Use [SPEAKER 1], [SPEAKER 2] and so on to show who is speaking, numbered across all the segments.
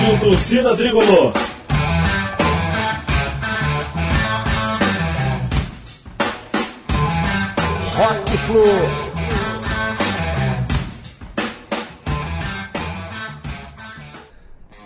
[SPEAKER 1] Rádio Torcida Tricolor.
[SPEAKER 2] Rock Flu.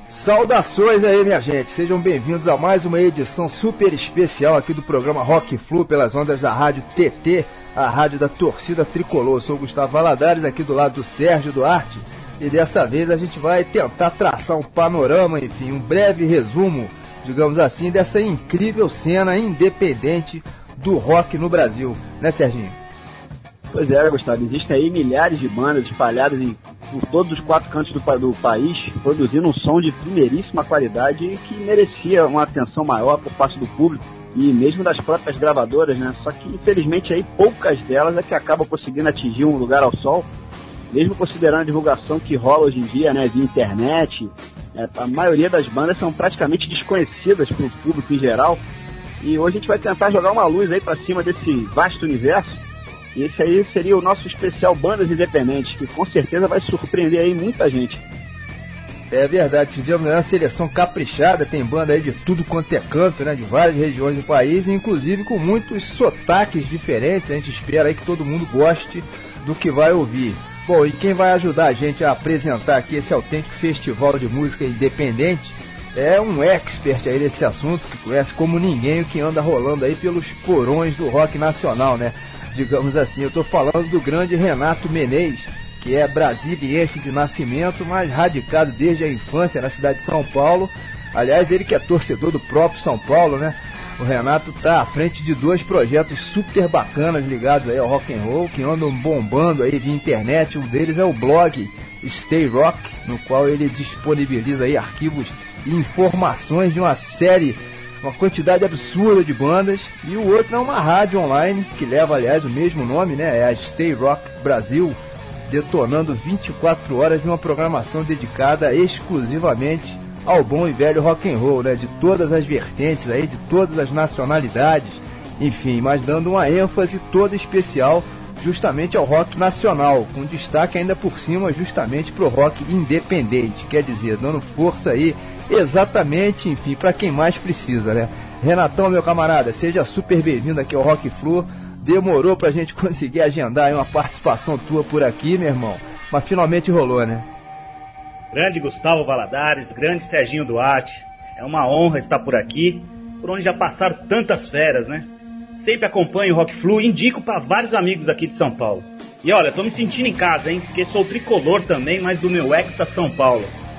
[SPEAKER 2] Saudações aí, minha gente. Sejam bem-vindos a mais uma edição super especial aqui do programa Rock Flu pelas ondas da Rádio TT, a rádio da torcida tricolor. Eu sou o Gustavo Valadares, aqui do lado do Sérgio Duarte. E dessa vez a gente vai tentar traçar um panorama, enfim, um breve resumo, digamos assim, dessa incrível cena independente do rock no Brasil, né, Serginho?
[SPEAKER 3] Pois é, Gustavo, existem aí milhares de bandas espalhadas em, por todos os quatro cantos do, do país, produzindo um som de primeiríssima qualidade que merecia uma atenção maior por parte do público e mesmo das próprias gravadoras, né? Só que infelizmente aí poucas delas é que acabam conseguindo atingir um lugar ao sol, mesmo considerando a divulgação que rola hoje em dia, né, via internet. É, a maioria das bandas são praticamente desconhecidas para o público em geral. E hoje a gente vai tentar jogar uma luz aí para cima desse vasto universo e esse aí seria o nosso especial Bandas Independentes, que com certeza vai surpreender aí muita gente.
[SPEAKER 2] É verdade, fizemos uma seleção caprichada, tem banda aí de tudo quanto é canto, né? De várias regiões do país, inclusive com muitos sotaques diferentes. A gente espera aí que todo mundo goste do que vai ouvir. Bom, e quem vai ajudar a gente a apresentar aqui esse autêntico festival de música independente é um expert aí desse assunto, que conhece como ninguém o que anda rolando aí pelos porões do rock nacional, né? digamos assim. Eu estou falando do grande Renato Menezes, que é brasiliense de nascimento, mas radicado desde a infância na cidade de São Paulo. Aliás, ele que é torcedor do próprio São Paulo, né? O Renato está à frente de dois projetos super bacanas ligados aí ao rock and roll, que andam bombando aí via internet. Um deles é o blog Stay Rock, no qual ele disponibiliza aí arquivos e informações de uma série uma quantidade absurda de bandas, e o outro é uma rádio online, que leva, aliás, o mesmo nome, né? É a Stay Rock Brasil, detonando 24 horas de uma programação dedicada exclusivamente ao bom e velho rock and roll, né? De todas as vertentes aí, de todas as nacionalidades, enfim, mas dando uma ênfase toda especial justamente ao rock nacional, com destaque ainda por cima justamente para o rock independente, quer dizer, dando força aí exatamente, enfim, para quem mais precisa, né? Renatão, meu camarada, seja super bem-vindo aqui ao Rock Flu. Demorou pra gente conseguir agendar uma participação tua por aqui, meu irmão, mas finalmente rolou, né?
[SPEAKER 4] Grande Gustavo Valadares, grande Serginho Duarte. É uma honra estar por aqui, por onde já passaram tantas feras, né? Sempre acompanho o Rock Flu e indico para vários amigos aqui de São Paulo. E olha, tô me sentindo em casa, hein? Porque sou tricolor também, mas do meu ex São Paulo.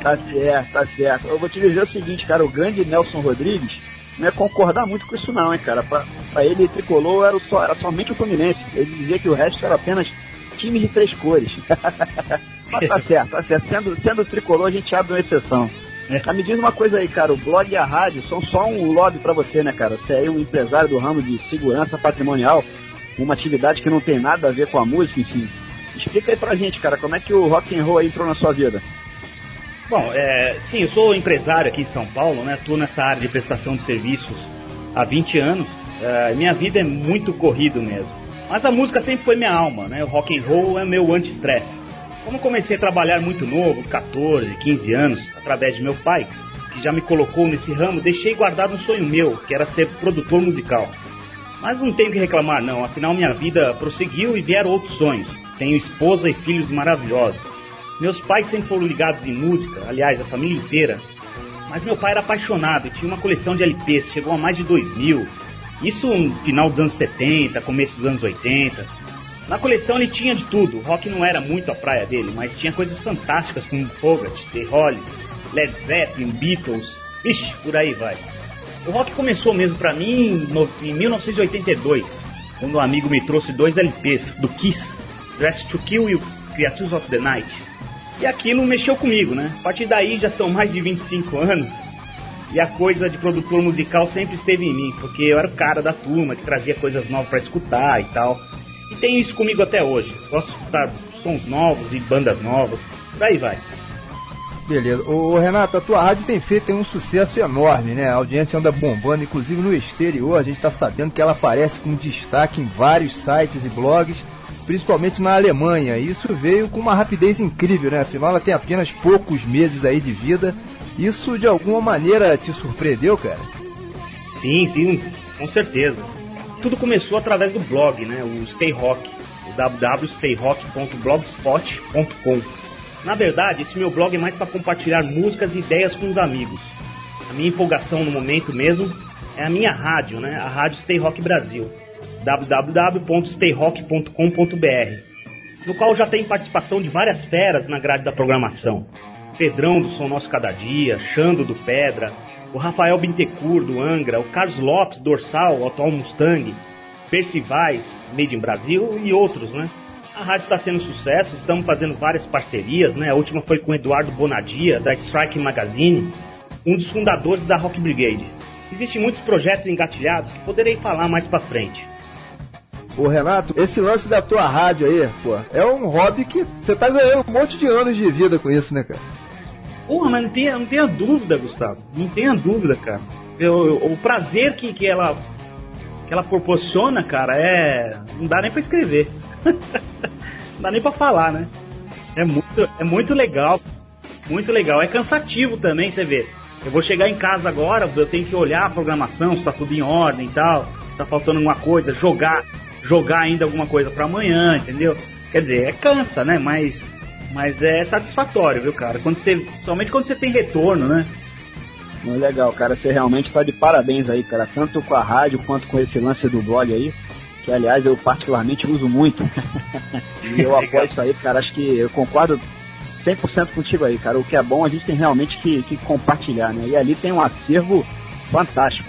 [SPEAKER 3] tá certo, tá certo. Eu vou te dizer o seguinte, cara, o grande Nelson Rodrigues não é concordar muito com isso não, hein, cara. Pra, pra ele, tricolor era, só, era somente o Fluminense. Ele dizia que o resto era apenas time de três cores. Mas tá certo, tá certo. Sendo, sendo tricolor, a gente abre uma exceção. É. Mas me diz uma coisa aí, cara, o blog e a rádio são só um lobby para você, né, cara? Você é um empresário do ramo de segurança patrimonial, uma atividade que não tem nada a ver com a música, enfim. Explica aí pra gente, cara, como é que o rock and roll entrou na sua vida?
[SPEAKER 4] Bom, é, sim, eu sou empresário aqui em São Paulo, né? Estou nessa área de prestação de serviços há 20 anos. É, minha vida é muito corrido mesmo. Mas a música sempre foi minha alma, né? O rock and roll é meu anti-estresse. Como comecei a trabalhar muito novo, 14, 15 anos, através de meu pai, que já me colocou nesse ramo, deixei guardado um sonho meu, que era ser produtor musical. Mas não tenho que reclamar não, afinal minha vida prosseguiu e vieram outros sonhos. Tenho esposa e filhos maravilhosos. Meus pais sempre foram ligados em música, aliás, a família inteira. Mas meu pai era apaixonado e tinha uma coleção de LPs, chegou a mais de 2 mil. Isso no final dos anos 70, começo dos anos 80. Na coleção ele tinha de tudo. O rock não era muito a praia dele, mas tinha coisas fantásticas como Fogat, The Hollies, Led Zeppelin, Beatles. Ixi, por aí vai. O rock começou mesmo para mim em 1982, quando um amigo me trouxe dois LPs do Kiss Dress to Kill e Creatures of the Night. E aquilo mexeu comigo, né? A partir daí já são mais de 25 anos e a coisa de produtor musical sempre esteve em mim, porque eu era o cara da turma que trazia coisas novas para escutar e tal. E tem isso comigo até hoje. De escutar sons novos e bandas novas. Daí vai.
[SPEAKER 2] Beleza. Ô, Renato, a tua rádio tem feito um sucesso enorme, né? A audiência anda bombando, inclusive no exterior. A gente está sabendo que ela aparece com destaque em vários sites e blogs principalmente na Alemanha. Isso veio com uma rapidez incrível, né? Afinal, ela tem apenas poucos meses aí de vida. Isso de alguma maneira te surpreendeu, cara?
[SPEAKER 4] Sim, sim, com certeza. Tudo começou através do blog, né? O Stay Rock, www.stayrock.blogspot.com. Na verdade, esse meu blog é mais para compartilhar músicas e ideias com os amigos. A minha empolgação no momento mesmo é a minha rádio, né? A rádio Stay Rock Brasil, www.stayrock.com.br, no qual já tem participação de várias feras na grade da programação. Pedrão do Som Nosso Cada Dia, Xando do Pedra, o Rafael Bintecourt do Angra, o Carlos Lopes do Orsal, o atual Mustang, Percivais, Made in Brasil e outros, né? A rádio está sendo sucesso, estamos fazendo várias parcerias, né? A última foi com o Eduardo Bonadia, da Strike Magazine, um dos fundadores da Rock Brigade. Existem muitos projetos engatilhados que poderei falar mais para frente.
[SPEAKER 2] Ô Renato, esse lance da tua rádio aí, pô, é um hobby que você tá ganhando um monte de anos de vida com isso, né, cara?
[SPEAKER 4] Porra, mas não tenha, não tenha dúvida, Gustavo. Não tenha dúvida, cara. Eu, o prazer que, que ela que ela proporciona, cara, é. Não dá nem pra escrever. não dá nem pra falar, né? É muito, é muito legal. Muito legal. É cansativo também, você vê. Eu vou chegar em casa agora, eu tenho que olhar a programação, se tá tudo em ordem e tal, tá faltando alguma coisa, jogar, jogar ainda alguma coisa para amanhã, entendeu? Quer dizer, é cansa, né? Mas, mas é satisfatório, viu, cara? Quando você, somente quando você tem retorno, né?
[SPEAKER 3] Muito legal, cara. Você realmente está de parabéns aí, cara. Tanto com a rádio quanto com esse lance do blog aí. Que, aliás, eu particularmente uso muito. e eu apoio isso aí, cara. Acho que eu concordo 100% contigo aí, cara. O que é bom a gente tem realmente que, que compartilhar, né? E ali tem um acervo fantástico.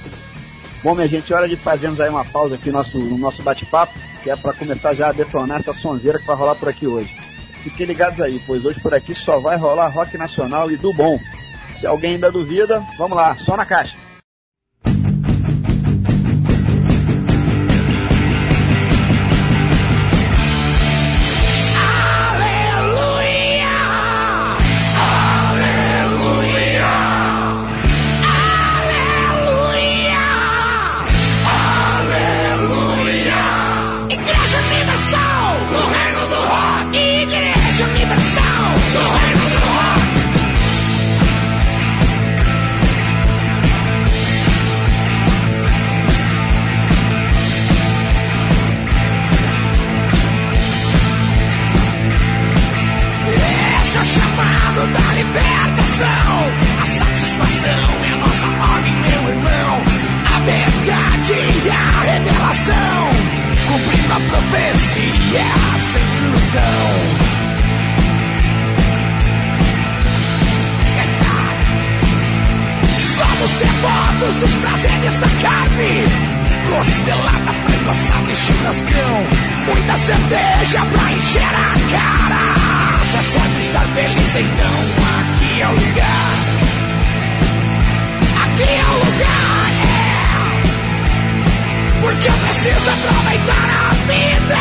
[SPEAKER 3] Bom, minha gente, hora de fazermos aí uma pausa aqui no nosso, no nosso bate-papo, que é para começar já a detonar essa sonzeira que vai rolar por aqui hoje. Fiquem ligados aí, pois hoje por aqui só vai rolar rock nacional e do bom. Se alguém ainda duvida, vamos lá, só na caixa.
[SPEAKER 5] a satisfação
[SPEAKER 6] é nossa ordem, meu irmão. A
[SPEAKER 1] verdade e a revelação, cumprindo a profecia sem ilusão. É Somos devotos dos prazeres da carne, costelada, frango assado e churrascão. Muita cerveja pra encher a cara. Você sabe estar feliz, então aqui é o lugar. Aqui é o lugar, é. Porque eu preciso aproveitar a vida.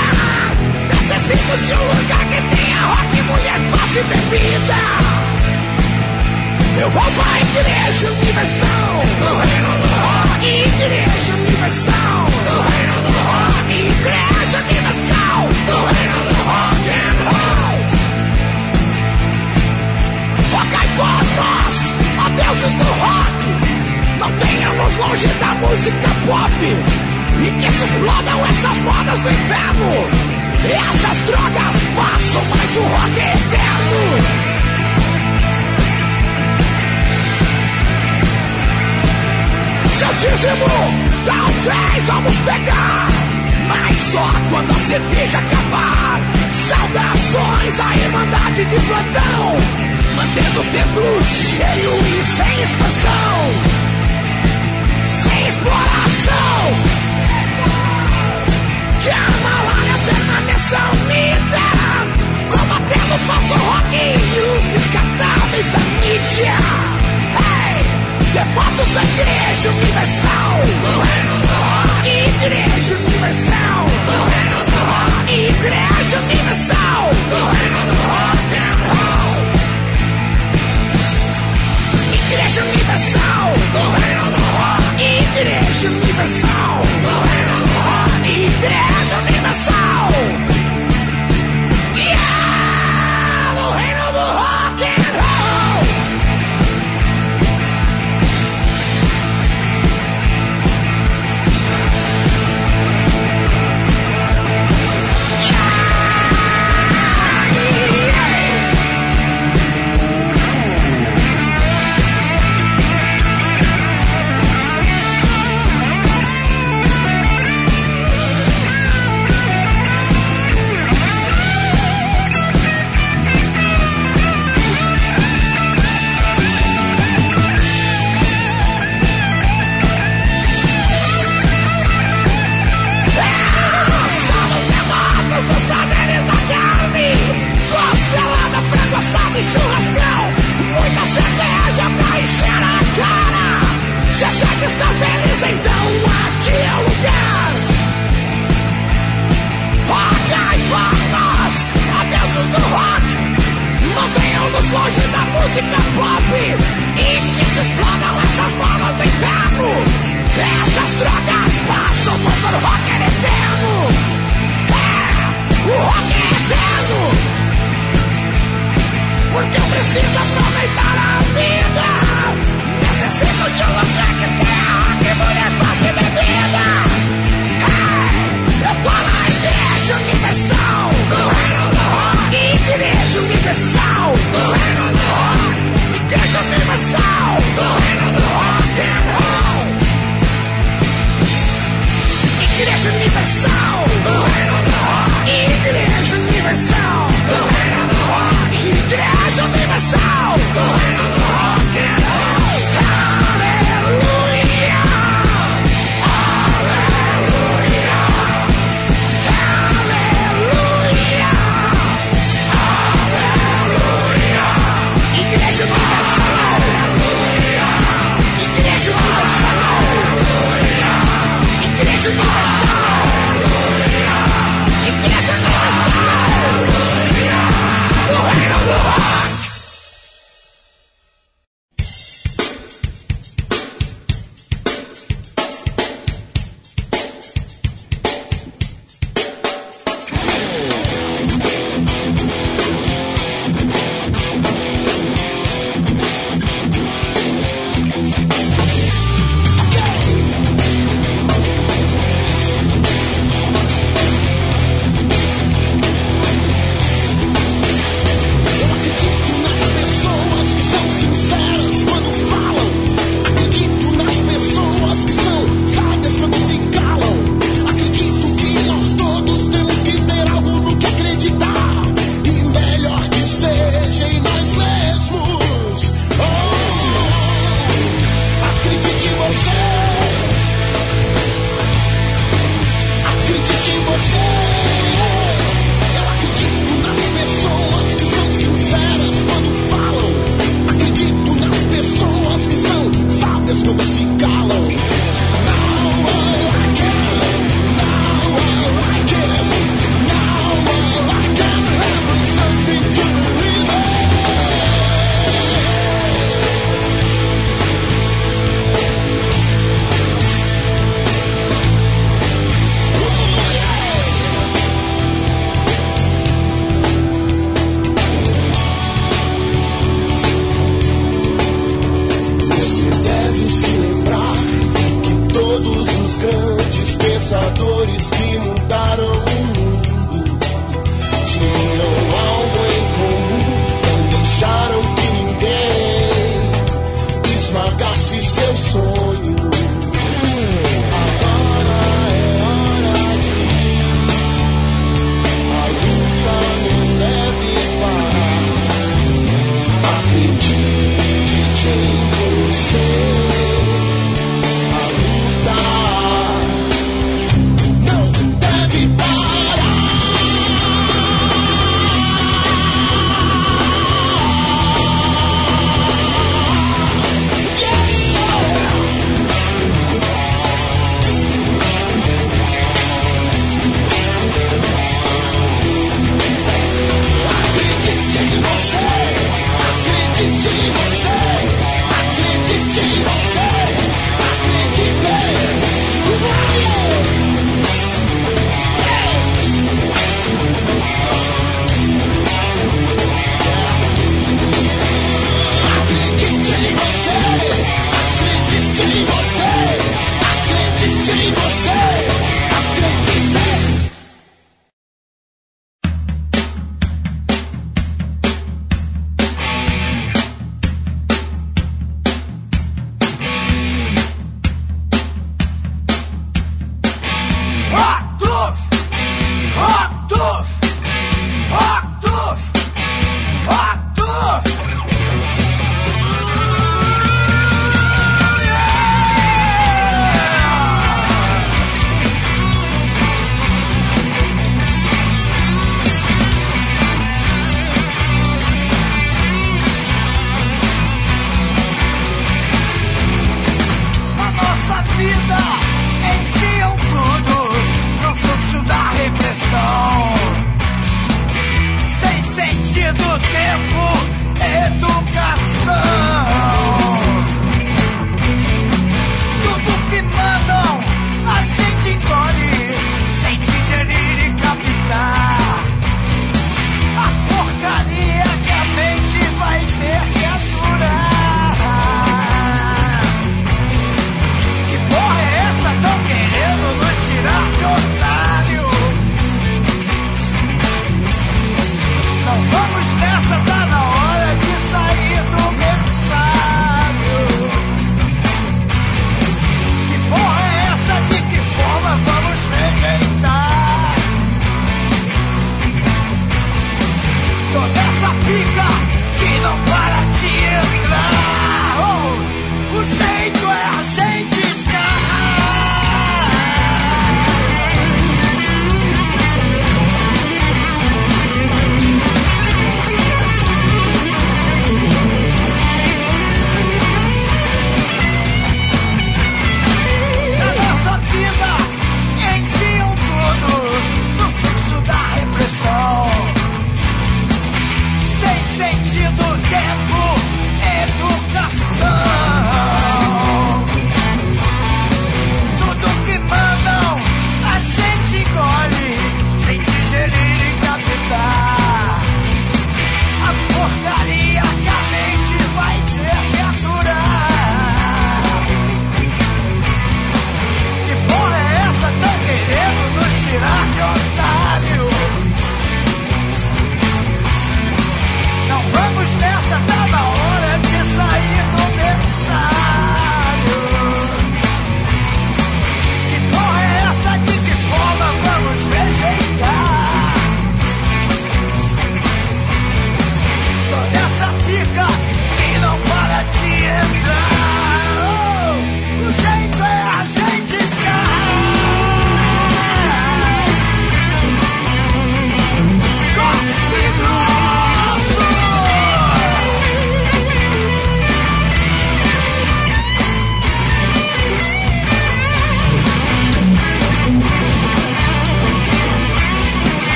[SPEAKER 1] Necessito de um lugar que tenha rock, mulher, fácil e bebida. Eu vou pra igreja universal do reino do rock. Igreja universal do reino do rock. Igreja universal do reino do rock and roll. deuses do rock. não tenhamos longe da música pop. E que se explodam essas modas do inferno. E essas drogas passam, mais o rock eterno. Seu dízimo, talvez vamos pegar. Mas só quando a cerveja acabar. Saudações à Irmandade de plantão, mantendo o templo cheio e sem expansão, sem exploração. Que a malária permaneça unida, combatendo o falso rock e os descartáveis da mídia. Hey, devotos da Igreja Universal. Igreja Universal, Igreja Universal do Reino do Rock Igreja Universal do Reino do Rock. Igreja Universal do Reino do Rock. Igreja Universal.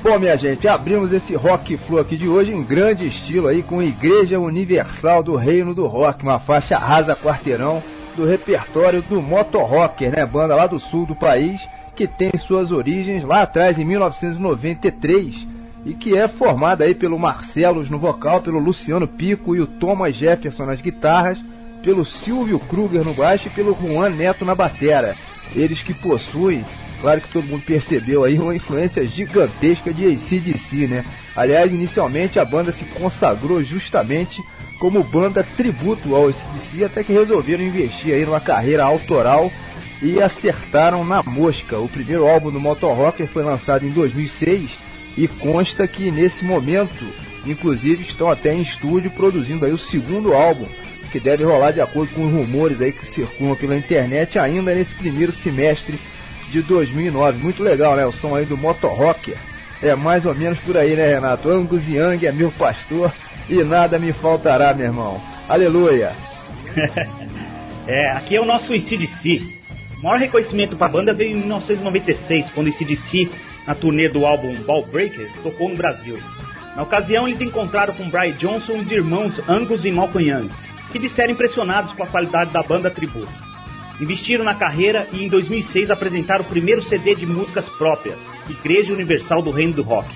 [SPEAKER 2] Bom, minha gente, abrimos esse Rock Flu aqui de hoje em grande estilo aí com Igreja Universal do Reino do Rock, uma faixa rasa quarteirão do repertório do Motor Rocker, né, banda lá do sul do país, que tem suas origens lá atrás em 1993 e que é formada aí pelo Marcelos no vocal, pelo Luciano Pico e o Thomas Jefferson nas guitarras, pelo Silvio Kruger no baixo e pelo Juan Neto na batera. Eles que possuem Claro que todo mundo percebeu aí uma influência gigantesca de ACDC, né? Aliás, inicialmente a banda se consagrou justamente como banda tributo ao ACDC, até que resolveram investir aí numa carreira autoral e acertaram na mosca. O primeiro álbum do Motor Rocker foi lançado em 2006 e consta que nesse momento, inclusive, estão até em estúdio produzindo aí o segundo álbum, que deve rolar de acordo com os rumores aí que circulam pela internet ainda nesse primeiro semestre de 2009. Muito legal, né? O som aí do Motor Rocker. É mais ou menos por aí, né, Renato? Angus Young é meu pastor e nada me faltará, meu irmão. Aleluia!
[SPEAKER 4] é, aqui é o nosso ICDC. O maior reconhecimento para a banda veio em 1996, quando o CDC, na turnê do álbum Ball Breaker, tocou no Brasil. Na ocasião, eles encontraram com Brian Johnson os irmãos Angus e Malcolm Young, que disseram impressionados com a qualidade da banda tributo. Investiram na carreira e em 2006 apresentaram o primeiro CD de músicas próprias, Igreja Universal do Reino do Rock.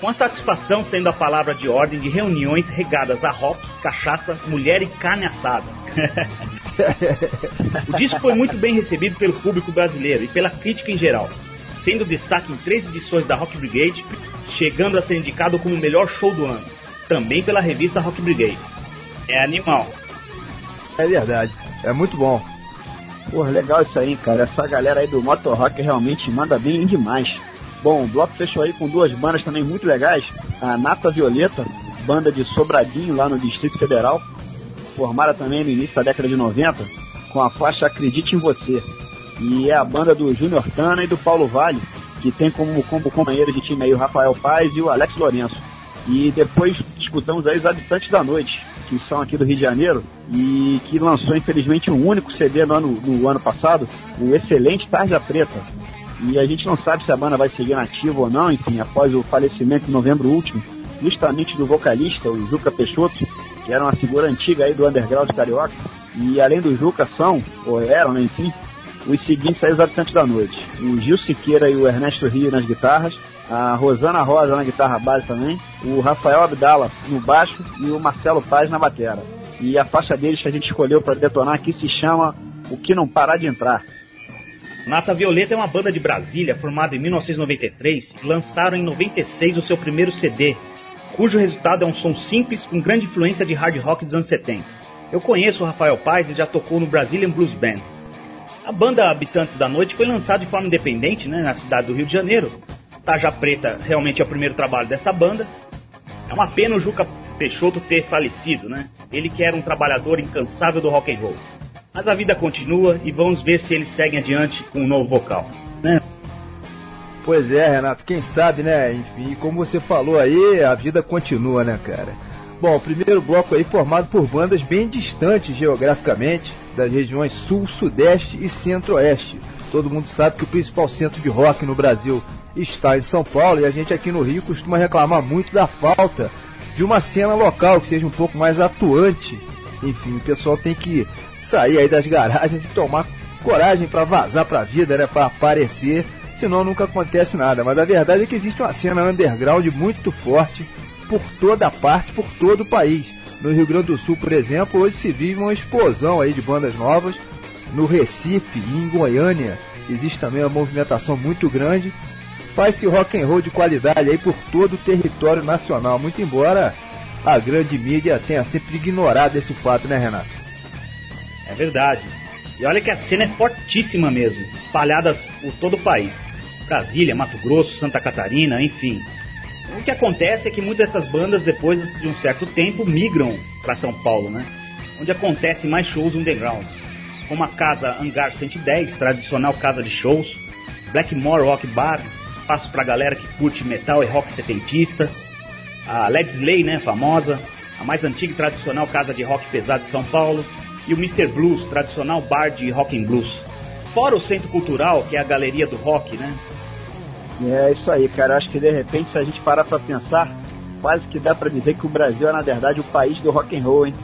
[SPEAKER 4] Com a satisfação sendo a palavra de ordem de reuniões regadas a rock, cachaça, mulher e carne assada. o disco foi muito bem recebido pelo público brasileiro e pela crítica em geral, sendo destaque em três edições da Rock Brigade, chegando a ser indicado como o melhor show do ano, também pela revista Rock Brigade. É animal.
[SPEAKER 2] É verdade, é muito bom.
[SPEAKER 3] Porra, legal isso aí, cara. Essa galera aí do Motor Rock realmente manda bem demais. Bom, o bloco fechou aí com duas bandas também muito legais. A Nata Violeta, banda de Sobradinho lá no Distrito Federal, formada também no início da década de 90, com a faixa Acredite em Você. E é a banda do Júnior Tana e do Paulo Vale, que tem como, como companheiro de time aí o Rafael Paz e o Alex Lourenço. E depois escutamos aí os Habitantes da Noite, que são aqui do Rio de Janeiro e que lançou infelizmente um único CD no ano, no ano passado, o excelente Tarja Preta. E a gente não sabe se a banda vai seguir nativa ou não, enfim, após o falecimento em novembro último, justamente do vocalista, o Juca Peixoto, que era uma figura antiga aí do underground carioca. E além do Juca são, ou eram, né, enfim, os seguintes aí os habitantes da noite. O Gil Siqueira e o Ernesto Rio nas guitarras, a Rosana Rosa na guitarra base também, o Rafael Abdala no baixo e o Marcelo Paz na batera. E a faixa deles que a gente escolheu para detonar aqui se chama O Que Não Parar de Entrar.
[SPEAKER 4] Nata Violeta é uma banda de Brasília formada em 1993 e lançaram em 96 o seu primeiro CD, cujo resultado é um som simples com grande influência de hard rock dos anos 70. Eu conheço o Rafael Paz e já tocou no Brazilian Blues Band. A banda Habitantes da Noite foi lançada de forma independente né, na cidade do Rio de Janeiro. Taja Preta realmente é o primeiro trabalho dessa banda. É uma pena o Juca Peixoto ter falecido, né? Ele que era um trabalhador incansável do rock and roll. Mas a vida continua e vamos ver se eles seguem adiante com um novo vocal, né?
[SPEAKER 2] Pois é, Renato, quem sabe, né? Enfim, como você falou aí, a vida continua, né, cara? Bom, o primeiro bloco aí formado por bandas bem distantes geograficamente, das regiões sul, sudeste e centro-oeste. Todo mundo sabe que o principal centro de rock no Brasil está em São Paulo e a gente aqui no Rio costuma reclamar muito da falta de uma cena local que seja um pouco mais atuante. Enfim, o pessoal tem que sair aí das garagens e tomar coragem para vazar para a vida, né, para aparecer, senão nunca acontece nada. Mas a verdade é que existe uma cena underground muito forte por toda parte, por todo o país. No Rio Grande do Sul, por exemplo, hoje se vive uma explosão aí de bandas novas. No Recife e em Goiânia existe também uma movimentação muito grande. Faz-se rock and roll de qualidade aí por todo o território nacional, muito embora a grande mídia tenha sempre ignorado esse fato, né, Renato?
[SPEAKER 4] É verdade. E olha que a cena é fortíssima mesmo, espalhadas por todo o país. Brasília, Mato Grosso, Santa Catarina, enfim. O que acontece é que muitas dessas bandas, depois de um certo tempo, migram para São Paulo, né? Onde acontecem mais shows underground. Como a Casa Hangar 110, tradicional casa de shows, Blackmore Rock Bar, espaço pra galera que curte metal e rock setentista, a Led Slay, né, famosa, a mais antiga e tradicional casa de rock pesado de São Paulo, e o Mr. Blues, tradicional bar de rock and blues. Fora o Centro Cultural, que é a galeria do rock, né?
[SPEAKER 3] É isso aí, cara. Acho que de repente, se a gente parar pra pensar, quase que dá pra dizer que o Brasil é, na verdade, o país do rock and roll, hein?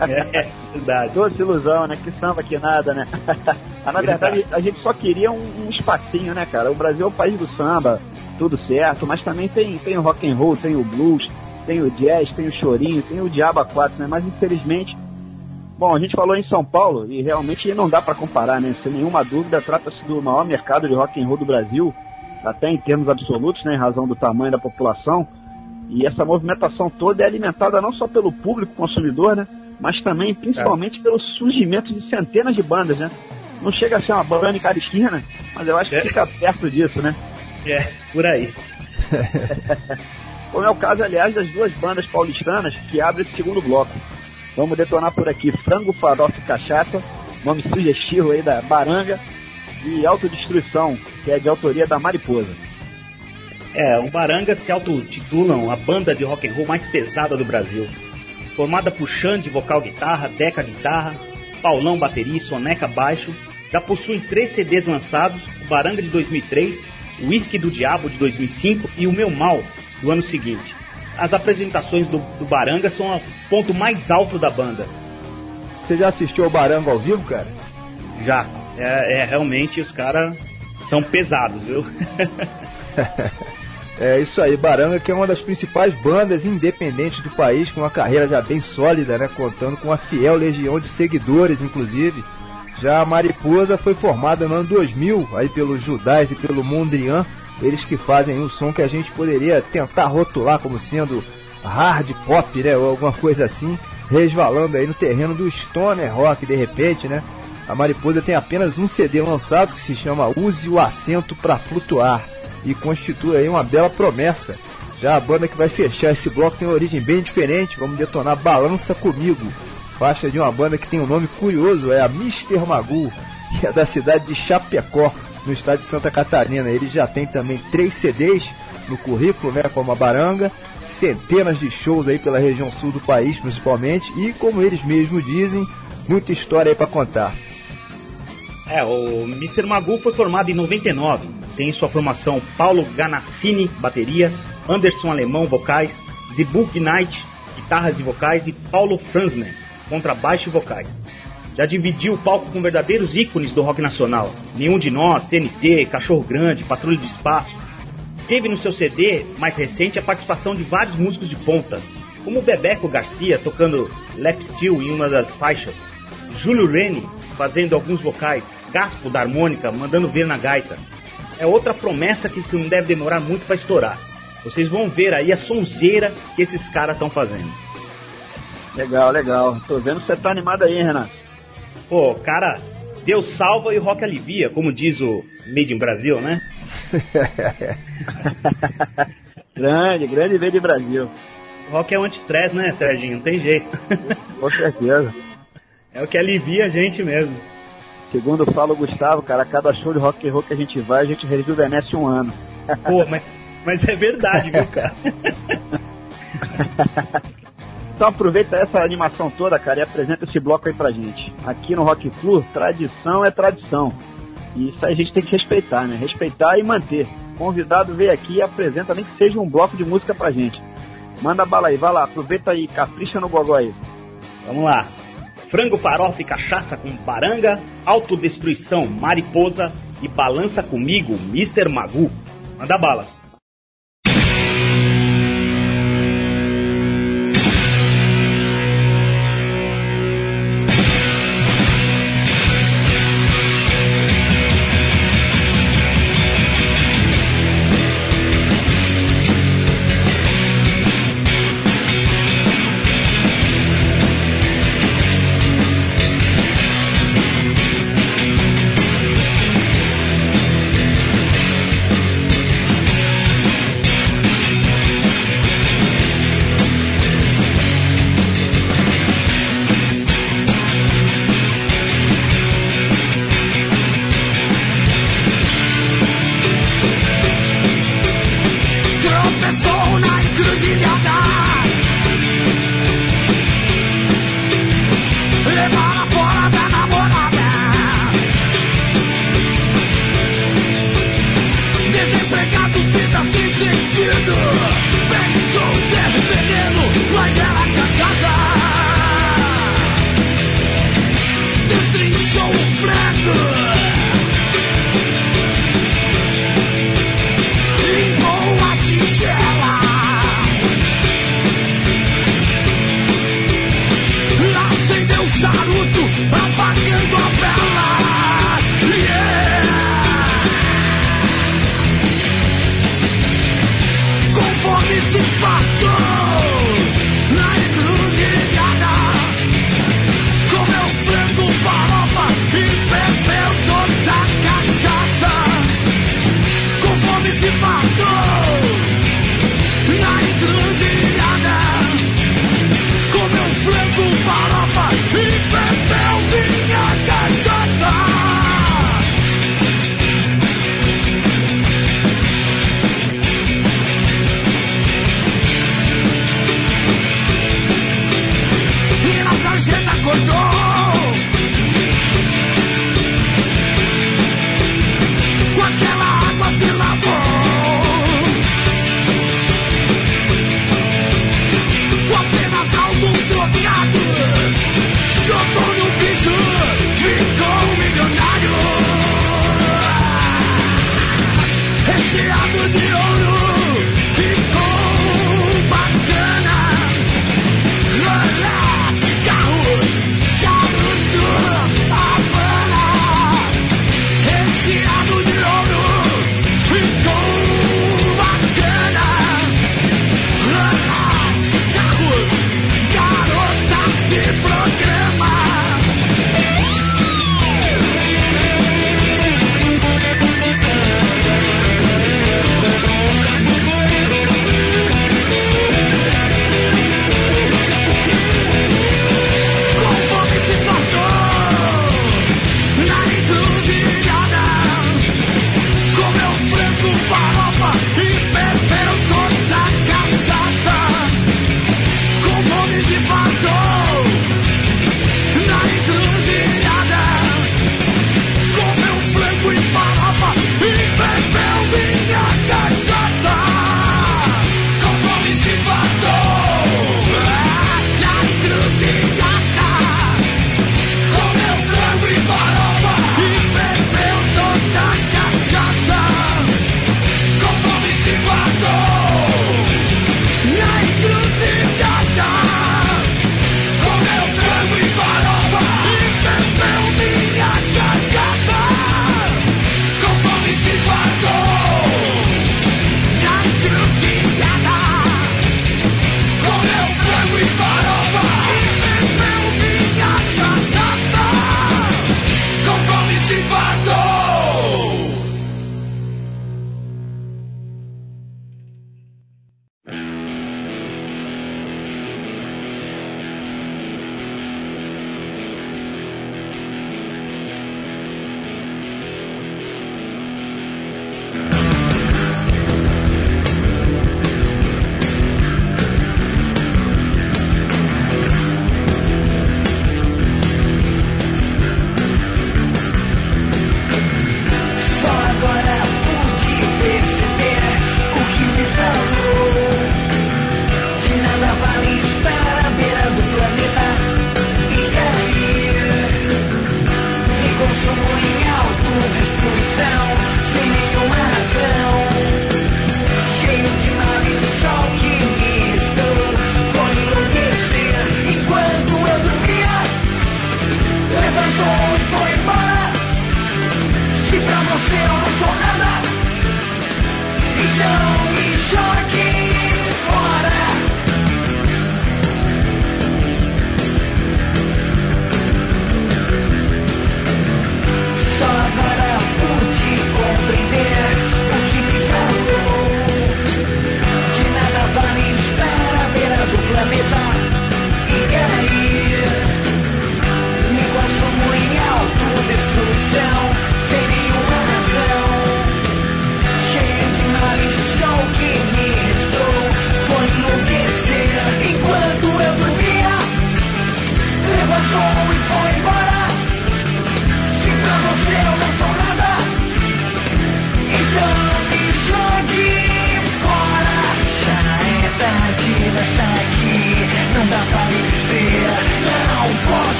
[SPEAKER 4] É, verdade.
[SPEAKER 3] Doce ilusão, né? Que samba que nada, né? Mas, na verdade, a gente só queria um, um, espacinho, né, cara? O Brasil é o país do samba, tudo certo, mas também tem, tem o rock and roll, tem o blues, tem o jazz, tem o chorinho, tem o diabo 4, né? Mas infelizmente Bom, a gente falou em São Paulo e realmente não dá para comparar, né? Sem nenhuma dúvida, trata-se do maior mercado de rock and roll do Brasil, até em termos absolutos, né, em razão do tamanho da população. E essa movimentação toda é alimentada não só pelo público consumidor, né, mas também, principalmente, é. pelo surgimento de centenas de bandas, né? Não chega a ser uma banda em cada esquina, mas eu acho que é. fica perto disso, né?
[SPEAKER 4] É, por aí.
[SPEAKER 3] Como é o caso, aliás, das duas bandas paulistanas que abrem esse segundo bloco. Vamos detonar por aqui Frango, Farofa e Cachaça, nome sugestivo aí da Baranga, e Autodestruição, que é de autoria da Mariposa.
[SPEAKER 4] É, o Baranga se autotitulam a banda de rock and roll mais pesada do Brasil. Formada por Xande, vocal guitarra, Deca guitarra, Paulão bateria e Soneca baixo, já possuem três CDs lançados: o Baranga de 2003, o Whisky do Diabo de 2005 e o Meu Mal do ano seguinte. As apresentações do, do Baranga são o ponto mais alto da banda.
[SPEAKER 2] Você já assistiu ao Baranga ao vivo, cara?
[SPEAKER 4] Já. É, é realmente os caras são pesados, viu?
[SPEAKER 2] É isso aí, Baranga, que é uma das principais bandas independentes do país, com uma carreira já bem sólida, né? Contando com uma fiel legião de seguidores, inclusive. Já a Mariposa foi formada no ano 2000, aí pelo Judás e pelo Mondrian, eles que fazem um som que a gente poderia tentar rotular como sendo hard pop, né? Ou alguma coisa assim, resvalando aí no terreno do stoner rock de repente, né? A Mariposa tem apenas um CD lançado que se chama Use o Assento para Flutuar e constitui aí uma bela promessa. Já a banda que vai fechar esse bloco tem uma origem bem diferente, vamos detonar Balança Comigo, faixa de uma banda que tem um nome curioso, é a Mr. Magoo, que é da cidade de Chapecó, no estado de Santa Catarina. Ele já tem também três CDs no currículo, né, como a Baranga, centenas de shows aí pela região sul do país, principalmente, e como eles mesmos dizem, muita história aí para contar.
[SPEAKER 4] É, o Mr. Magoo foi formado em 99. Tem em sua formação Paulo Ganassini, bateria, Anderson Alemão, vocais, Zibuk Knight, guitarras e vocais, e Paulo Franzman, contrabaixo e vocais. Já dividiu o palco com verdadeiros ícones do rock nacional. Nenhum de nós, TNT, Cachorro Grande, Patrulha do Espaço. Teve no seu CD mais recente a participação de vários músicos de ponta, como Bebeco Garcia tocando Lap Steel em uma das faixas, Júlio Reni fazendo alguns vocais, Gaspo da harmônica mandando ver na gaita. É outra promessa que não deve demorar muito para estourar. Vocês vão ver aí a sonzeira que esses caras estão fazendo.
[SPEAKER 3] Legal, legal. Tô vendo que você tá animado aí, Renato.
[SPEAKER 4] Pô, cara, Deus salva e o rock alivia, como diz o Made in Brasil, né?
[SPEAKER 3] grande, grande Made in Brasil.
[SPEAKER 4] Rock é um anti-estresse, né, Serginho? Não tem jeito.
[SPEAKER 3] Com certeza.
[SPEAKER 4] É o que alivia a gente mesmo.
[SPEAKER 3] Segundo fala o Gustavo, cara, cada show de rock and roll que a gente vai, a gente rejuvenesce um ano.
[SPEAKER 4] Pô, mas, mas é verdade, viu, cara?
[SPEAKER 3] então aproveita essa animação toda, cara, e apresenta esse bloco aí pra gente. Aqui no Rock Flu, tradição é tradição. E isso aí a gente tem que respeitar, né? Respeitar e manter. Convidado veio aqui e apresenta, nem que seja um bloco de música pra gente. Manda bala aí, vai lá, aproveita aí, capricha no gogó aí.
[SPEAKER 4] Vamos lá frango, farofa e cachaça com baranga, autodestruição, mariposa e balança comigo, Mr. Magu. Manda bala.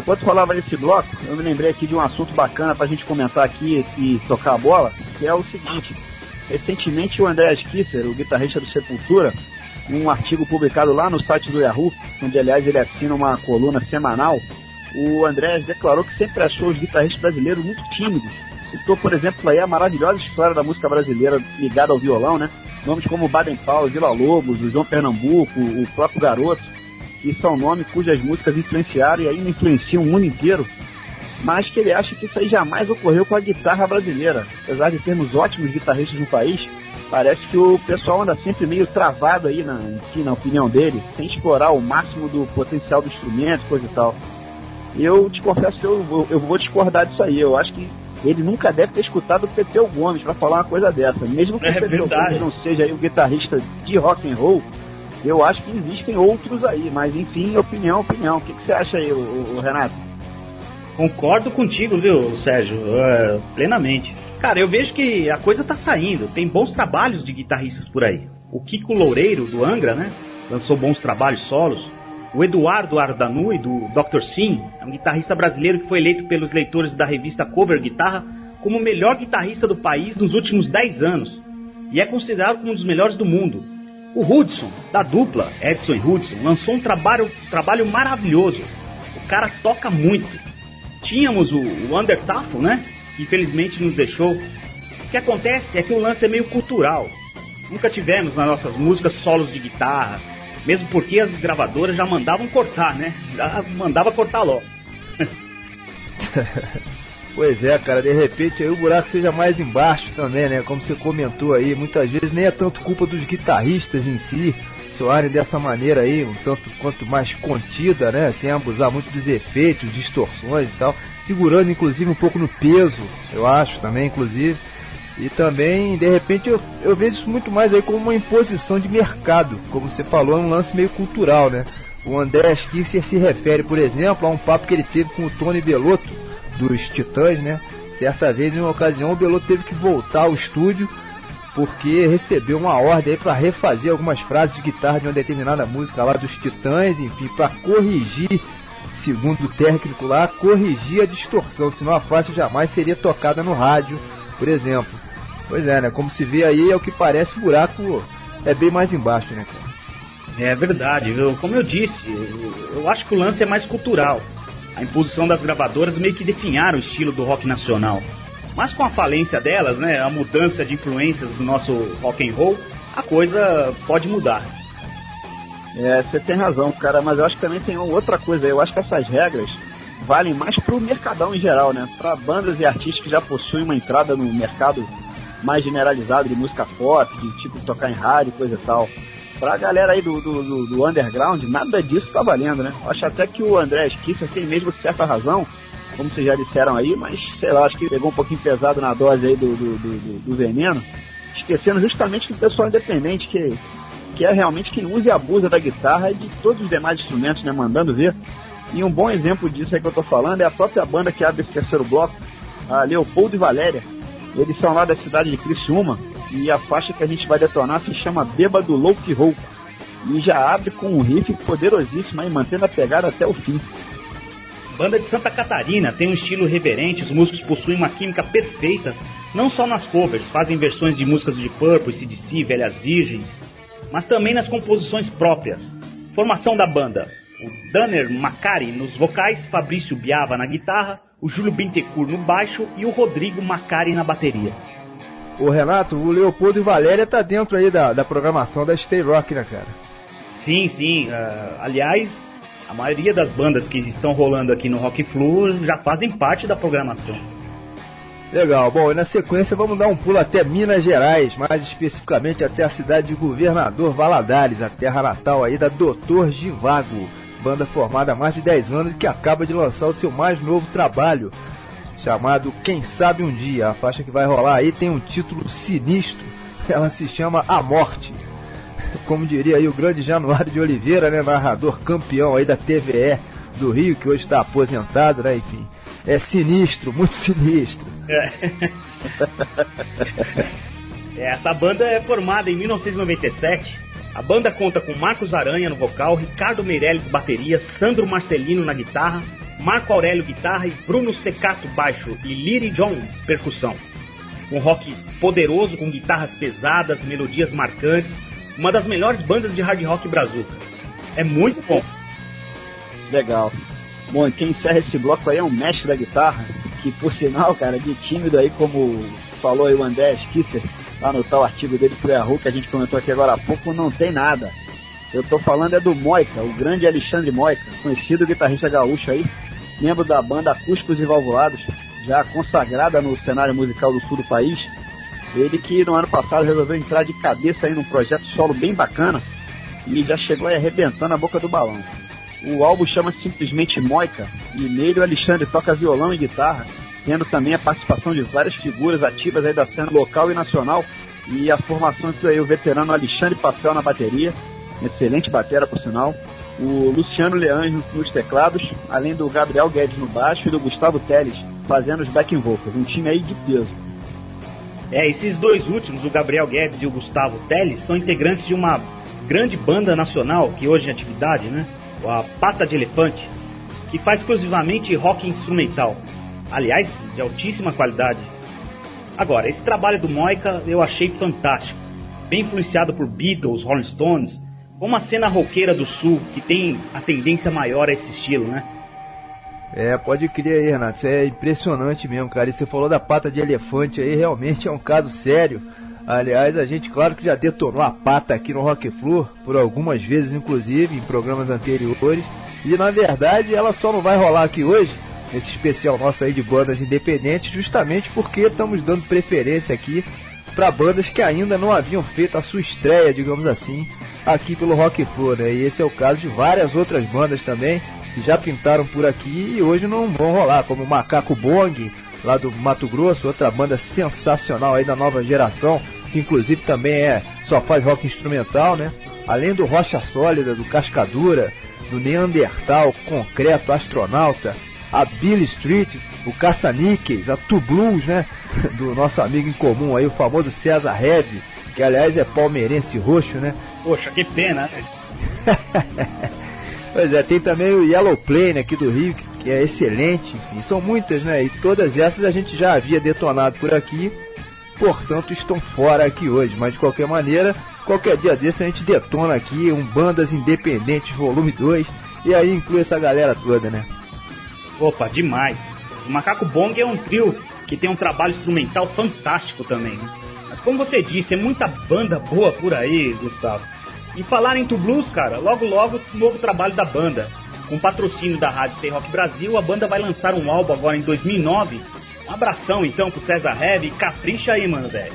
[SPEAKER 3] Enquanto falava nesse bloco, eu me lembrei aqui de um assunto bacana pra gente comentar aqui e tocar a bola, que é o seguinte. Recentemente o André Kisser, o guitarrista do Sepultura, um artigo publicado lá no site do Yahoo, onde aliás ele assina uma coluna semanal, o André declarou que sempre achou os guitarristas brasileiros muito tímidos. Citou, por exemplo, aí a maravilhosa história da música brasileira ligada ao violão, né? Nomes como Baden Powell, Vila Lobos, o João Pernambuco, o próprio Garoto que são nomes cujas músicas influenciaram e ainda influenciam o mundo inteiro, mas que ele acha que isso aí jamais ocorreu com a guitarra brasileira. Apesar de termos ótimos guitarristas no país, parece que o pessoal anda sempre meio travado aí, na, enfim, na opinião dele, sem explorar o máximo do potencial do instrumento, coisa e tal. Eu te confesso que eu, eu vou discordar disso aí. Eu acho que ele nunca deve ter escutado o Pepeu Gomes para falar uma coisa dessa. Mesmo que
[SPEAKER 4] É
[SPEAKER 3] o Pepeu. Gomes não seja aí um guitarrista de rock and roll, eu acho que existem outros aí, mas enfim, opinião, opinião. O que, que você acha aí, o, o Renato?
[SPEAKER 4] Concordo contigo, viu, Sérgio? É, plenamente. Cara, eu vejo que a coisa tá saindo. Tem bons trabalhos de guitarristas por aí. O Kiko Loureiro, do Angra, né? Lançou bons trabalhos solos. O Eduardo Ardanui, do Dr. Sim, é um guitarrista brasileiro que foi eleito pelos leitores da revista Cover Guitarra como o melhor guitarrista do país nos últimos 10 anos. E é considerado como um dos melhores do mundo. O Hudson, da dupla Edson e Hudson, lançou um trabalho, trabalho maravilhoso. O cara toca muito. Tínhamos o, o Undertafel, né? Que infelizmente nos deixou. O que acontece é que o lance é meio cultural. Nunca tivemos nas nossas músicas solos de guitarra. Mesmo porque as gravadoras já mandavam cortar, né? Já mandava cortar logo.
[SPEAKER 2] Pois é, cara, de repente aí o buraco seja mais embaixo também, né? Como você comentou aí, muitas vezes nem é tanto culpa dos guitarristas em si, soarem dessa maneira aí, um tanto quanto mais contida, né? Sem abusar muito dos efeitos, distorções e tal, segurando inclusive um pouco no peso, eu acho também, inclusive. E também, de repente, eu, eu vejo isso muito mais aí como uma imposição de mercado, como você falou, é um lance meio cultural, né? O André Kisser se refere, por exemplo, a um papo que ele teve com o Tony Belotto, dos Titãs, né? Certa vez, em uma ocasião, o Belotto teve que voltar ao estúdio porque recebeu uma ordem para refazer algumas frases de guitarra de uma determinada música lá dos Titãs, enfim, para corrigir, segundo o técnico lá, corrigir a distorção, senão a faixa jamais seria tocada no rádio, por exemplo. Pois é, né? Como se vê aí, é o que parece o buraco é bem mais embaixo, né, cara?
[SPEAKER 4] É verdade, viu? Como eu disse, eu acho que o lance é mais cultural. A imposição das gravadoras meio que definharam o estilo do rock nacional. Mas com a falência delas, né, a mudança de influências do nosso rock and roll, a coisa pode mudar.
[SPEAKER 3] É, você tem razão, cara, mas eu acho que também tem outra coisa. Eu acho que essas regras valem mais pro mercadão em geral, né? Para bandas e artistas que já possuem uma entrada no mercado mais generalizado de música pop, de tipo tocar em rádio, coisa e tal. Pra galera aí do, do, do, do underground, nada disso tá valendo, né? Acho até que o André Esquissa tem mesmo certa razão, como vocês já disseram aí, mas sei lá, acho que pegou um pouquinho pesado na dose aí do, do, do, do veneno, esquecendo justamente que o pessoal independente, que, que é realmente quem usa e abusa da guitarra e de todos os demais instrumentos, né? Mandando ver. E um bom exemplo disso aí que eu tô falando é a própria banda que abre esse terceiro bloco, a Leopoldo e Valéria. Eles são lá da cidade de Criciúma e a faixa que a gente vai detonar se chama Bêbado Louco e. E já abre com um riff poderosíssimo aí, mantendo a pegada até o fim.
[SPEAKER 4] Banda de Santa Catarina tem um estilo reverente, os músicos possuem uma química perfeita, não só nas covers, fazem versões de músicas de Purple, CDC, Velhas Virgens, mas também nas composições próprias. Formação da banda: o Danner Macari nos vocais, Fabrício Biava na guitarra, o Júlio Bintecourt no baixo e o Rodrigo Macari na bateria.
[SPEAKER 2] Ô Renato, o Leopoldo e Valéria tá dentro aí da, da programação da Stay Rock, né, cara?
[SPEAKER 4] Sim, sim. ah, aliás, a maioria das bandas que estão rolando aqui no Rock Flu já fazem parte da programação.
[SPEAKER 2] Legal, bom, e na sequência vamos dar um pulo até Minas Gerais, mais especificamente até a cidade de Governador Valadares, a terra natal aí da Doutor Givago, banda formada há mais de 10 anos e que acaba de lançar o seu mais novo trabalho, chamado Quem Sabe Um Dia. A faixa que vai rolar aí tem um título sinistro, ela se chama A Morte. Como diria aí o grande Januário de Oliveira, né, narrador campeão aí da TVE do Rio, que hoje está aposentado, né, enfim. É sinistro, muito sinistro.
[SPEAKER 4] É. Essa banda é formada em 1997. A banda conta com Marcos Aranha no vocal, Ricardo Meirelles bateria, Sandro Marcelino na guitarra, Marco Aurélio guitarra e Bruno Secato baixo e Liri John percussão. Um rock poderoso com guitarras pesadas, melodias marcantes, uma das melhores bandas de hard rock brazuca. É muito bom.
[SPEAKER 3] Legal. Bom, quem encerra esse bloco aí é um mestre da guitarra, que por sinal, cara, de tímido aí, como falou aí o André Skiffer, lá no tal artigo dele pro Yahoo, que a gente comentou aqui agora há pouco, não tem nada. Eu tô falando é do Moica, o grande Alexandre Moica, conhecido guitarrista gaúcho aí, membro da banda Acústicos e Valvulados, já consagrada no cenário musical do sul do país. Ele que no ano passado resolveu entrar de cabeça aí num projeto solo bem bacana e já chegou aí arrebentando a boca do balão. O álbum chama simplesmente Moica e nele o Alexandre toca violão e guitarra, tendo também a participação de várias figuras ativas aí da cena local e nacional e a formação que aí o veterano Alexandre Papel na bateria, excelente batera por sinal, o Luciano Leandro nos teclados, além do Gabriel Guedes no baixo e do Gustavo Teles fazendo os backing vocals, um time aí de peso.
[SPEAKER 4] É, esses dois últimos, o Gabriel Guedes e o Gustavo Teles, são integrantes de uma grande banda nacional que hoje é atividade, né? A Pata de Elefante, que faz exclusivamente rock instrumental. Aliás, de altíssima qualidade. Agora, esse trabalho do Moica eu achei fantástico. Bem influenciado por Beatles, Rolling Stones, uma cena roqueira do sul que tem a tendência maior a esse estilo, né?
[SPEAKER 2] É, pode crer aí, Renato. Isso é impressionante mesmo, cara. E você falou da pata de elefante aí, realmente é um caso sério. Aliás, a gente, claro que já detonou a pata aqui no Rock Flu, por algumas vezes, inclusive, em programas anteriores. E na verdade, ela só não vai rolar aqui hoje, nesse especial nosso aí de bandas independentes, justamente porque estamos dando preferência aqui para bandas que ainda não haviam feito a sua estreia, digamos assim, aqui pelo Rock Flu, né? E esse é o caso de várias outras bandas também que já pintaram por aqui e hoje não vão rolar, como o Macaco Bong, lá do Mato Grosso, outra banda sensacional aí da nova geração, que inclusive também é só faz rock instrumental, né? Além do Rocha Sólida, do Cascadura, do Neandertal, Concreto, Astronauta, a Billy Street, o Caça-Níqueis, a Tu Blues, né? Do nosso amigo em comum aí, o famoso César Heavy, que aliás é palmeirense roxo, né?
[SPEAKER 4] Poxa, que pena, né?
[SPEAKER 2] Pois é, tem também o Yellow Plane aqui do Rio, que é excelente, enfim, são muitas, né? E todas essas a gente já havia detonado por aqui, portanto estão fora aqui hoje. Mas de qualquer maneira, qualquer dia desse a gente detona aqui um Bandas Independentes Volume 2, e aí inclui essa galera toda, né?
[SPEAKER 4] Opa, demais! O Macaco Bong é um trio que tem um trabalho instrumental fantástico também, né? Como você disse, é muita banda boa por aí, Gustavo. E falar em Blues, cara, logo logo novo trabalho da banda. Com patrocínio da Rádio Tem Rock Brasil, a banda vai lançar um álbum agora em 2009. Um abração então pro César Heavy, capricha aí, mano, velho.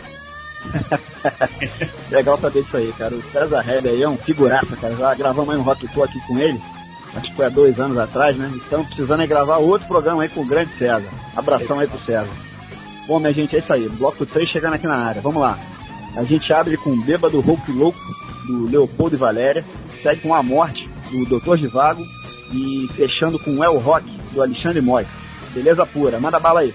[SPEAKER 3] Legal saber isso aí, cara. O César Heavy aí é um figuraça, cara. Já gravamos aí um Rock Tour aqui com ele. Acho que foi há dois anos atrás, né? Estamos precisando é gravar outro programa aí com o grande César. Abração aí pro César. Bom, minha gente, é isso aí. Bloco 3 chegando aqui na área. Vamos lá. A gente abre com Bêbado Rouco Louco, do Leopoldo e Valéria. Segue com A Morte, do Doutor Givago. E fechando com El Rock, do Alexandre Moy. Beleza pura. Manda bala aí.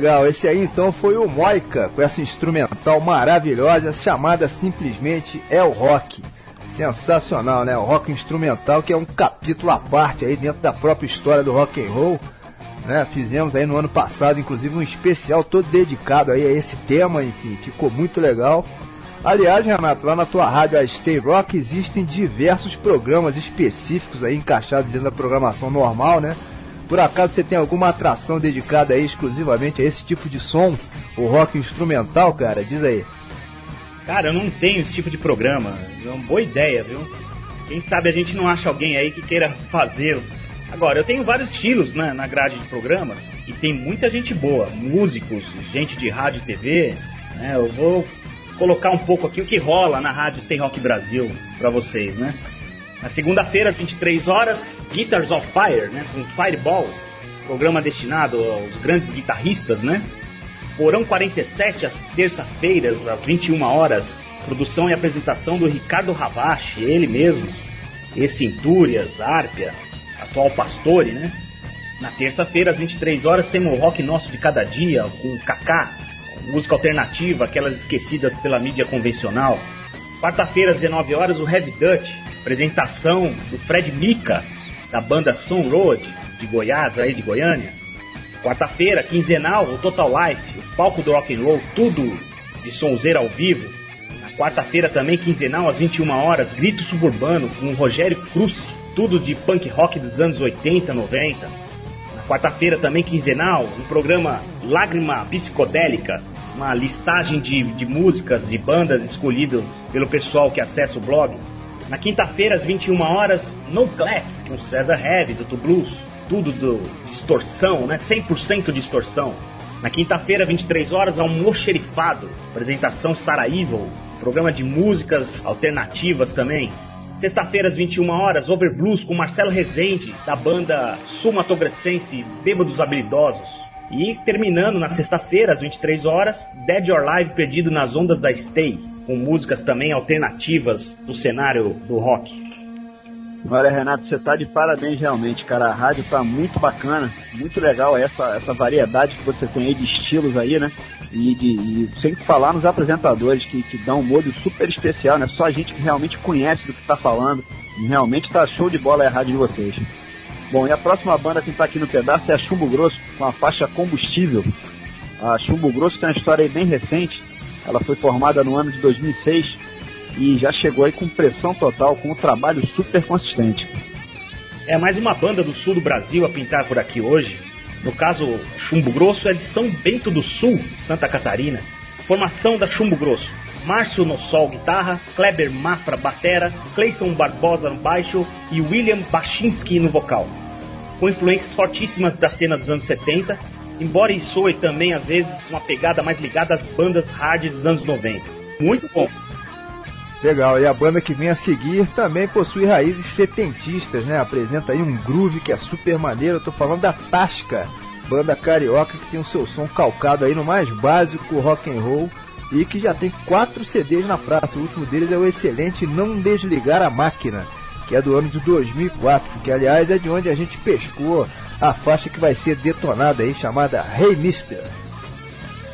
[SPEAKER 2] Legal, esse aí então foi o Moica, com essa instrumental maravilhosa chamada simplesmente É o Rock. Sensacional, né? O rock instrumental que é um capítulo à parte aí dentro da própria história do rock and roll. Né? Fizemos aí no ano passado, inclusive, um especial todo dedicado aí a esse tema, enfim, ficou muito legal. Aliás, Renato, lá na tua rádio a Stay Rock existem diversos programas específicos aí encaixados dentro da programação normal, né? Por acaso você tem alguma atração dedicada aí exclusivamente a esse tipo de som, o rock instrumental, cara? Diz aí.
[SPEAKER 4] Cara, eu não tenho esse tipo de programa. É uma boa ideia, viu? Quem sabe a gente não acha alguém aí que queira fazê-lo. Agora, eu tenho vários estilos né, na grade de programas e tem muita gente boa, músicos, gente de rádio e TV. Né, eu vou colocar um pouco aqui o que rola na rádio Tem Rock Brasil para vocês, né? Na segunda-feira, às 23 horas, Guitars of Fire, né, com Fireball, programa destinado aos grandes guitarristas, né? Porão 47, às terça-feiras, às 21 horas, produção e apresentação do Ricardo Ravache, ele mesmo, ex-Cintúrias, Árpia, atual Pastore, né? Na terça-feira, às 23 horas, temos o Rock Nosso de Cada Dia, com Kaká, música alternativa, aquelas esquecidas pela mídia convencional. Quarta-feira, às 19 horas, o Heavy Dutch, apresentação do Fred Mika, da banda Sun Road, de Goiás, aí de Goiânia. Quarta-feira, quinzenal, o Total Life, o palco do rock and roll, tudo de sonzeira ao vivo. Na quarta-feira também, quinzenal, às 21 horas, Grito Suburbano, com Rogério Cruz, tudo de punk rock dos anos 80, 90. Na quarta-feira também, quinzenal, um programa Lágrima Psicodélica, uma listagem de, de músicas e bandas escolhidas pelo pessoal que acessa o blog. Na quinta-feira, às 21 horas, No Class, com César Heavy, do Blues, tudo do distorção, né? 100% distorção. Na quinta-feira, 23 horas, Almoxerifado, apresentação Sarah Evil, programa de músicas alternativas também. Sexta-feira, às 21 horas, Over Blues com Marcelo Rezende, da banda sumatogressense Bêbados Habilidosos. E terminando na sexta-feira, às 23 horas, Dead or Live Perdido nas Ondas da Stay, com músicas também alternativas do cenário do rock.
[SPEAKER 3] Olha, Renato, você tá de parabéns realmente, cara. A rádio tá muito bacana, muito legal essa, essa variedade que você tem aí de estilos aí, né? E, de, e sem falar nos apresentadores que, que dão um molho super especial, né? Só a gente que realmente conhece do que tá falando. E realmente tá show de bola a rádio de vocês. Bom, e a próxima banda que tá aqui no pedaço é a Chumbo Grosso, com a faixa Combustível. A Chumbo Grosso tem uma história bem recente. Ela foi formada no ano de 2006 e já chegou aí com pressão total, com um trabalho super consistente.
[SPEAKER 4] É mais uma banda do sul do Brasil a pintar por aqui hoje. No caso, Chumbo Grosso é de São Bento do Sul, Santa Catarina. Formação da Chumbo Grosso. Márcio no sol guitarra, Kleber Mafra batera, Cleison Barbosa no baixo e William Bachinski no vocal. Com influências fortíssimas da cena dos anos 70, embora isso soe também às vezes uma pegada mais ligada às bandas hard dos anos 90. Muito bom.
[SPEAKER 2] Legal, e a banda que vem a seguir também possui raízes setentistas, né? Apresenta aí um groove que é super maneiro. Eu tô falando da Tasca, banda carioca que tem o seu som calcado aí no mais básico rock and roll e que já tem quatro CDs na praça. O último deles é o excelente Não Desligar a Máquina, que é do ano de 2004, que aliás é de onde a gente pescou a faixa que vai ser detonada aí, chamada Hey Mister.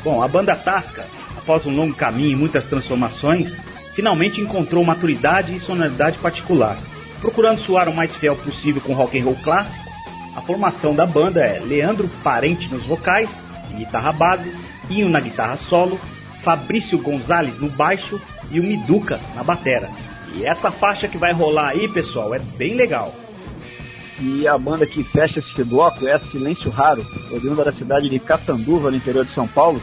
[SPEAKER 4] Bom, a banda Tasca, após um longo caminho e muitas transformações, finalmente encontrou maturidade e sonoridade particular. Procurando soar o mais fiel possível com rock and roll clássico, a formação da banda é Leandro Parente nos vocais, guitarra base, Inho na guitarra solo, Fabrício Gonzalez no baixo e o Miduca na batera. E essa faixa que vai rolar aí, pessoal, é bem legal.
[SPEAKER 3] E a banda que fecha esse bloco é Silêncio Raro, oriunda da cidade de Catanduva, no interior de São Paulo,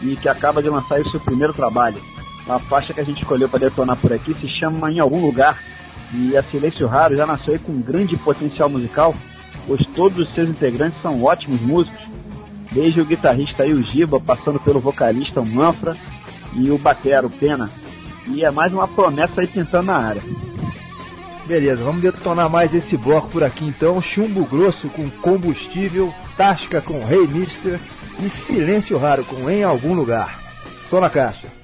[SPEAKER 3] e que acaba de lançar o seu primeiro trabalho. A faixa que a gente escolheu para detonar por aqui se chama Em Algum Lugar. E a Silêncio Raro já nasceu com um grande potencial musical, pois todos os seus integrantes são ótimos músicos. Desde o guitarrista Giba, passando pelo vocalista, Manfra, e o batero, Pena. E é mais uma promessa aí pintando na área.
[SPEAKER 2] Beleza, vamos detonar mais esse bloco por aqui então. Chumbo grosso com combustível, Tasca com Rei hey Mister e Silêncio Raro com Em Algum Lugar. Só na caixa.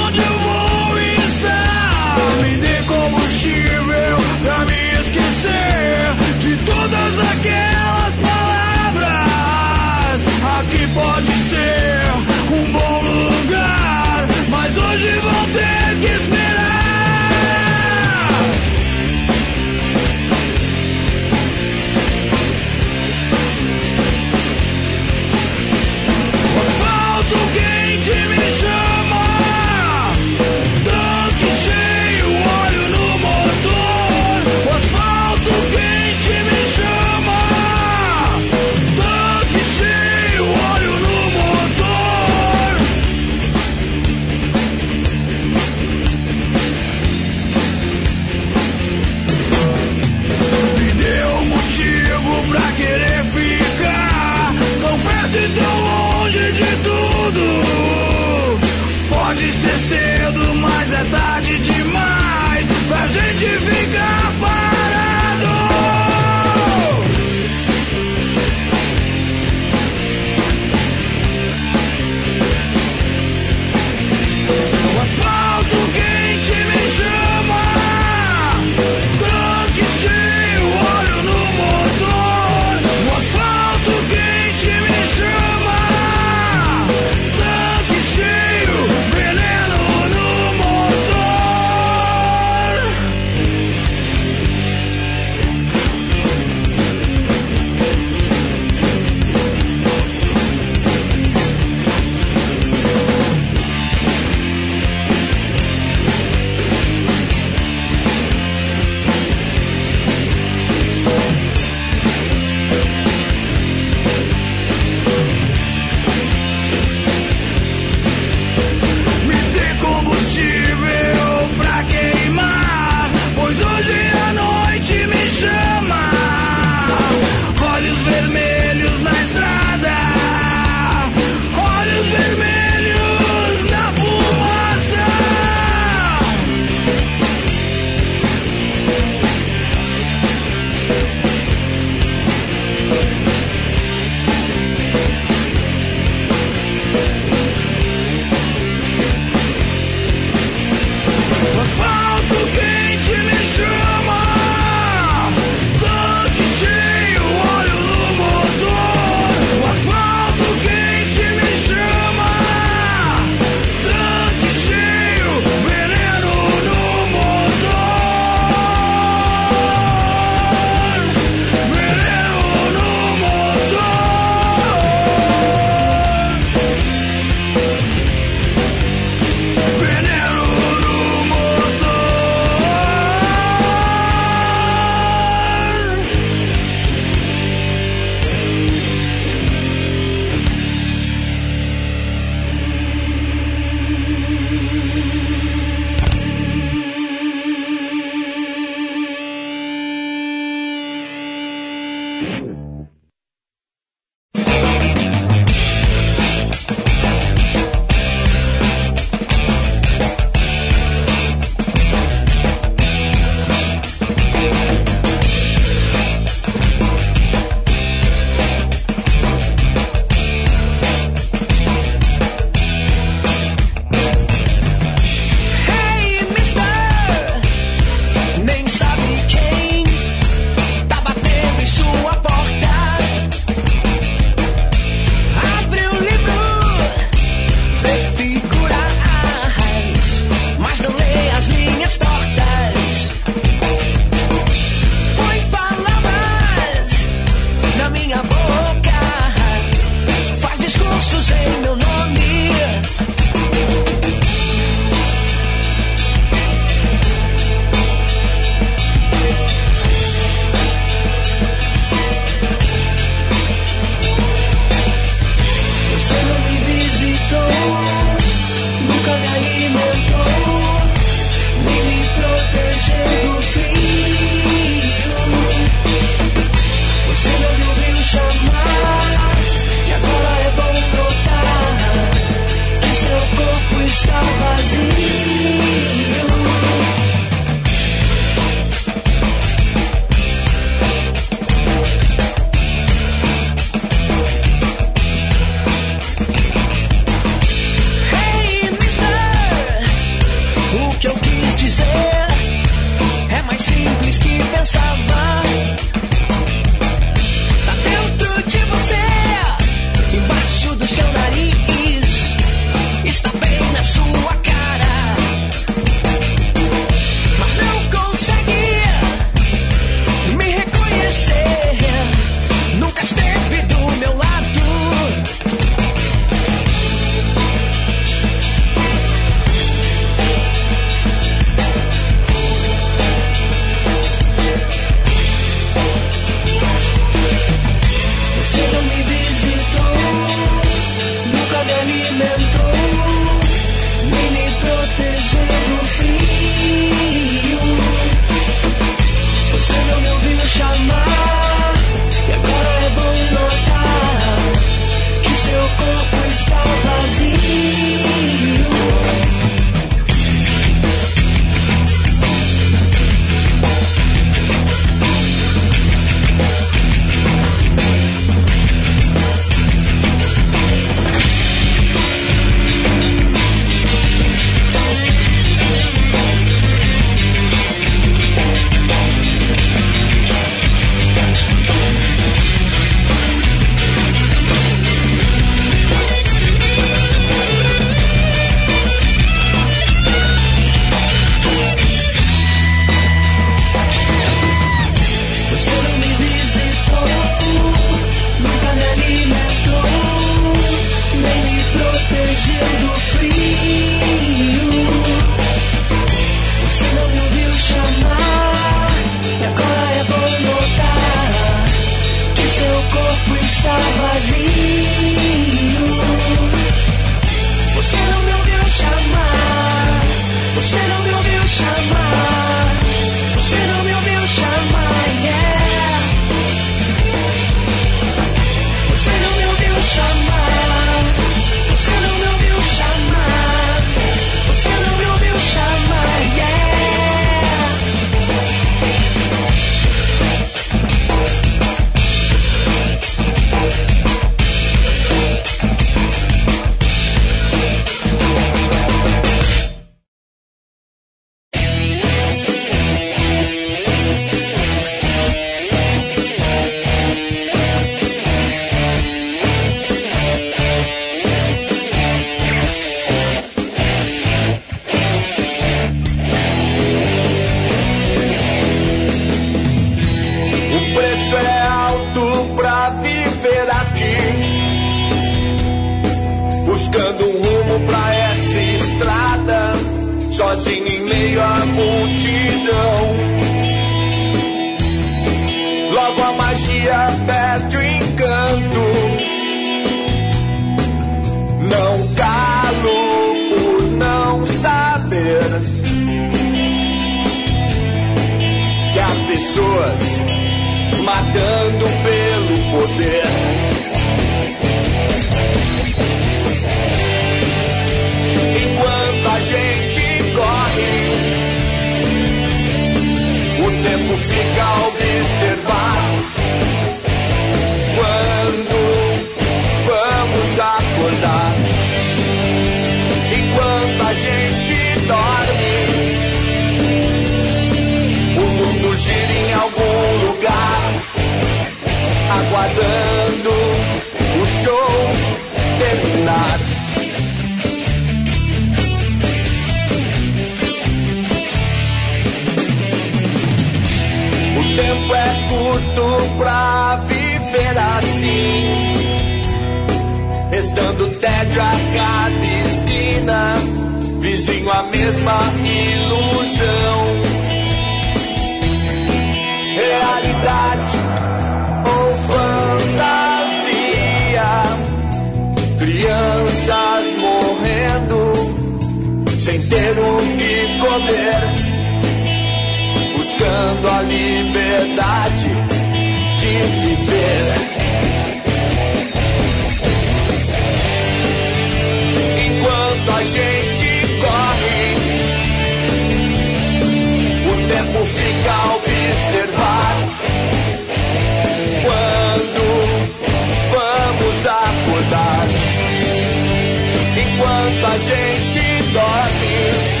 [SPEAKER 1] Enquanto a gente dorme.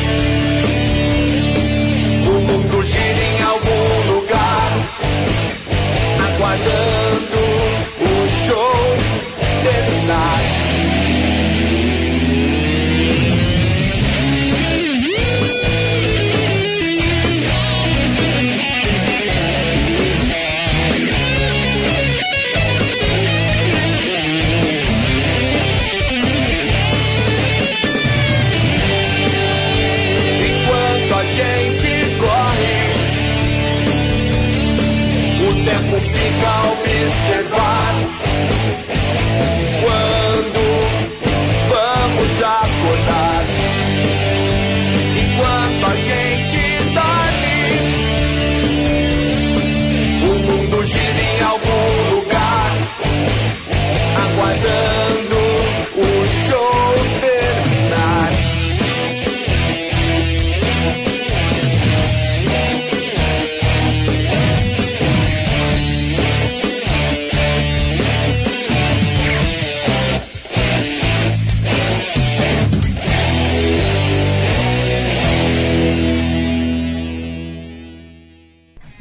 [SPEAKER 1] aguardando fica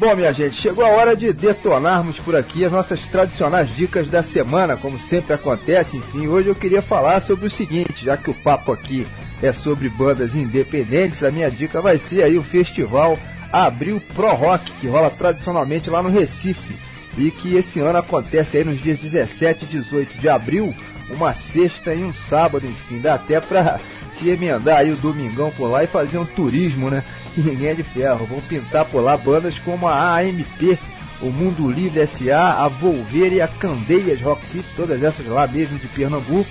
[SPEAKER 2] Bom, minha gente, chegou a hora de detonarmos por aqui as nossas tradicionais dicas da semana, como sempre acontece. Enfim, hoje eu queria falar sobre o seguinte, já que o papo aqui é sobre bandas independentes, a minha dica vai ser aí o festival Abril Pro Rock, que rola tradicionalmente lá no Recife e que esse ano acontece aí nos dias 17 e 18 de abril, uma sexta e um sábado, enfim, dá até pra se emendar aí o domingão por lá e fazer um turismo, né? Ninguém é de ferro. Vão pintar por lá bandas como a AMP, o Mundo Livre SA, a Volver e a Candeias Rock City, todas essas lá mesmo de Pernambuco,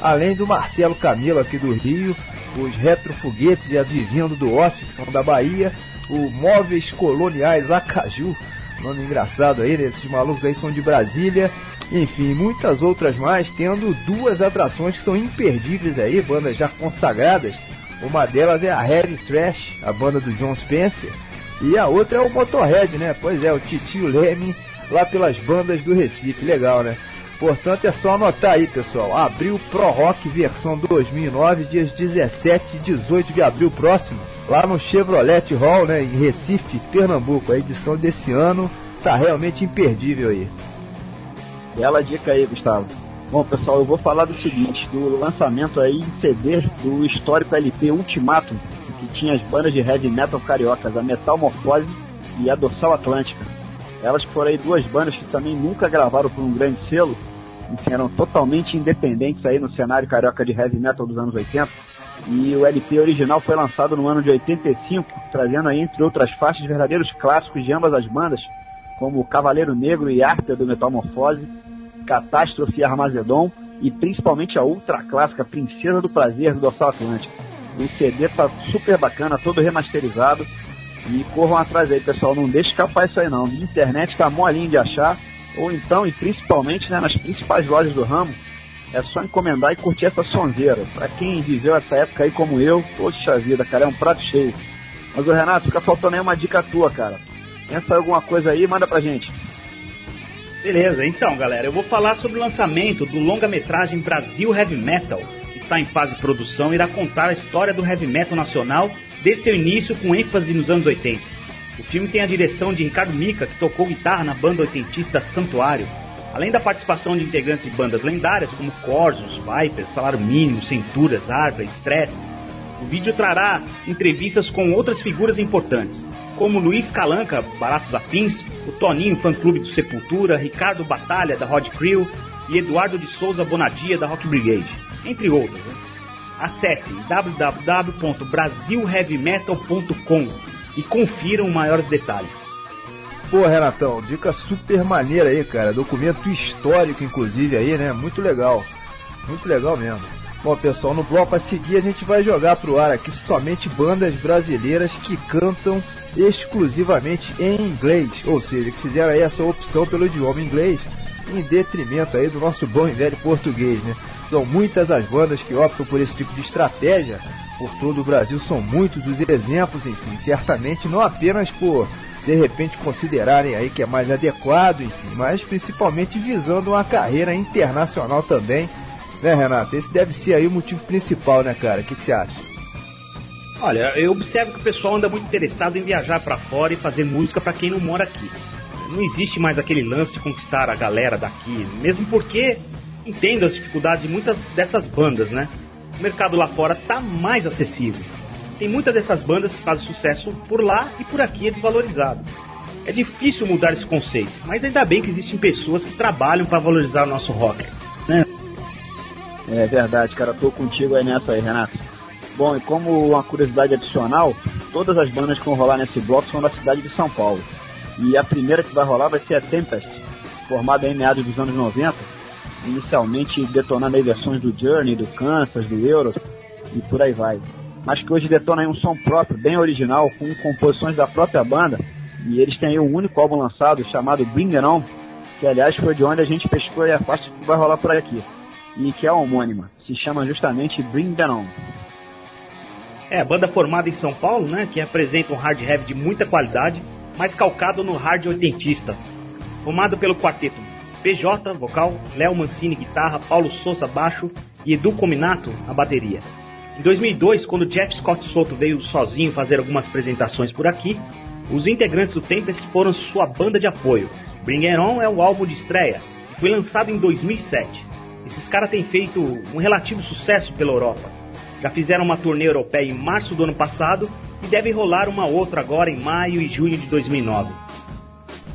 [SPEAKER 2] além do Marcelo Camilo aqui do Rio, os Retrofoguetes e a Vivendo do Ócio, que são da Bahia, o Móveis Coloniais Acaju, nome engraçado aí, né? esses malucos aí são de Brasília, enfim, muitas outras mais, tendo duas atrações que são imperdíveis aí, bandas já consagradas, uma delas é a Heavy Trash, a banda do John Spencer, e a outra é o Motorhead, né? Pois é, o Titio Leme, lá pelas bandas do Recife, legal, né? Portanto, é só anotar aí, pessoal. Abril Pro Rock versão 2009, dias 17 e 18 de abril próximo, lá no Chevrolet Hall, né, em Recife, Pernambuco. A edição desse ano tá realmente imperdível aí.
[SPEAKER 3] Bela dica aí, Gustavo. Bom, pessoal, eu vou falar do seguinte, do lançamento aí em CD do histórico LP Ultimatum, que tinha as bandas de heavy metal cariocas, a Metalmorfose e a Dorsal Atlântica. Elas foram aí duas bandas que também nunca gravaram por um grande selo, enfim, eram totalmente independentes aí no cenário carioca de heavy metal dos anos 80. E o LP original foi lançado no ano de 85, trazendo aí, entre outras faixas, verdadeiros clássicos de ambas as bandas, como Cavaleiro Negro e Árpia do Metamorfose, Catástrofe Armagedon e principalmente a ultra clássica Princesa do Prazer do Dorsal Atlântico. O CD tá super bacana, todo remasterizado. E corram atrás aí, pessoal. Não deixe escapar isso aí não. A internet tá molinho de achar. Ou então, e principalmente né, nas principais lojas do ramo, é só encomendar e curtir essa sonzeira. Pra quem viveu essa época aí como eu, poxa vida, cara, é um prato cheio. Mas o Renato, fica faltando aí uma dica tua, cara. Pensa alguma coisa aí, manda pra gente.
[SPEAKER 4] Beleza, então galera, eu vou falar sobre o lançamento do longa-metragem Brasil Heavy Metal, está em fase de produção e irá contar a história do heavy metal nacional desde seu início com ênfase nos anos 80. O filme tem a direção de Ricardo Mica, que tocou guitarra na banda oitentista Santuário, além da participação de integrantes de bandas lendárias como Corsos, Viper, Salário Mínimo, Centuras, Arva, Stress. O vídeo trará entrevistas com outras figuras importantes, como Luiz Calanca, Baratos Afins, o Toninho, fã-clube do Sepultura, Ricardo Batalha, da Rod Crew e Eduardo de Souza Bonadia, da Rock Brigade, entre outros. Né? Acesse www.brasilheavymetal.com e confiram maiores detalhes.
[SPEAKER 2] Pô, Renatão, dica super maneira aí, cara. Documento histórico, inclusive, aí, né? Muito legal. Muito legal mesmo. Bom, pessoal, no bloco a seguir a gente vai jogar pro ar aqui somente bandas brasileiras que cantam exclusivamente em inglês, ou seja, que fizeram aí essa opção pelo idioma inglês em detrimento aí do nosso bom e velho português, né? São muitas as bandas que optam por esse tipo de estratégia por todo o Brasil, são muitos os exemplos, enfim, certamente não apenas por de repente considerarem aí que é mais adequado, enfim, mas principalmente visando uma carreira internacional também, né, Renato? Esse deve ser aí o motivo principal, né, cara? O que, você acha?
[SPEAKER 4] Olha, eu observo que o pessoal anda muito interessado em viajar para fora e fazer música para quem não mora aqui. Não existe mais aquele lance de conquistar a galera daqui, mesmo porque entendo as dificuldades de muitas dessas bandas, né? O mercado lá fora tá mais acessível. Tem muitas dessas bandas que fazem sucesso por lá e por aqui é desvalorizado. É difícil mudar esse conceito, mas ainda bem que existem pessoas que trabalham para valorizar o nosso rock, né?
[SPEAKER 3] É verdade, cara, tô contigo aí nessa aí, Renato. Bom, e como uma curiosidade adicional, todas as bandas que vão rolar nesse bloco são da cidade de São Paulo. E a primeira que vai rolar vai ser a Tempest, formada em meados dos anos 90, inicialmente detonando aí versões do Journey, do Kansas, do Euro e por aí vai. Mas que hoje detona aí um som próprio, bem original, com composições da própria banda. E eles têm aí um único álbum lançado chamado Bring It On, que aliás foi de onde a gente pescou e a faixa que vai rolar por aqui. E que é homônima, se chama justamente Bring It On.
[SPEAKER 4] É, banda formada em São Paulo, né, que apresenta um hard heavy de muita qualidade, mas calcado no hard oitentista. Formado pelo quarteto PJ, vocal, Léo Mancini, guitarra, Paulo Souza, baixo e Edu Cominato, a bateria. Em 2002, quando Jeff Scott Soto veio sozinho fazer algumas apresentações por aqui, os integrantes do Tempest foram sua banda de apoio. Bring It On é o álbum de estreia e foi lançado em 2007. Esses caras têm feito um relativo sucesso pela Europa já fizeram uma turnê europeia em março do ano passado e deve rolar uma outra agora em maio e junho de 2009.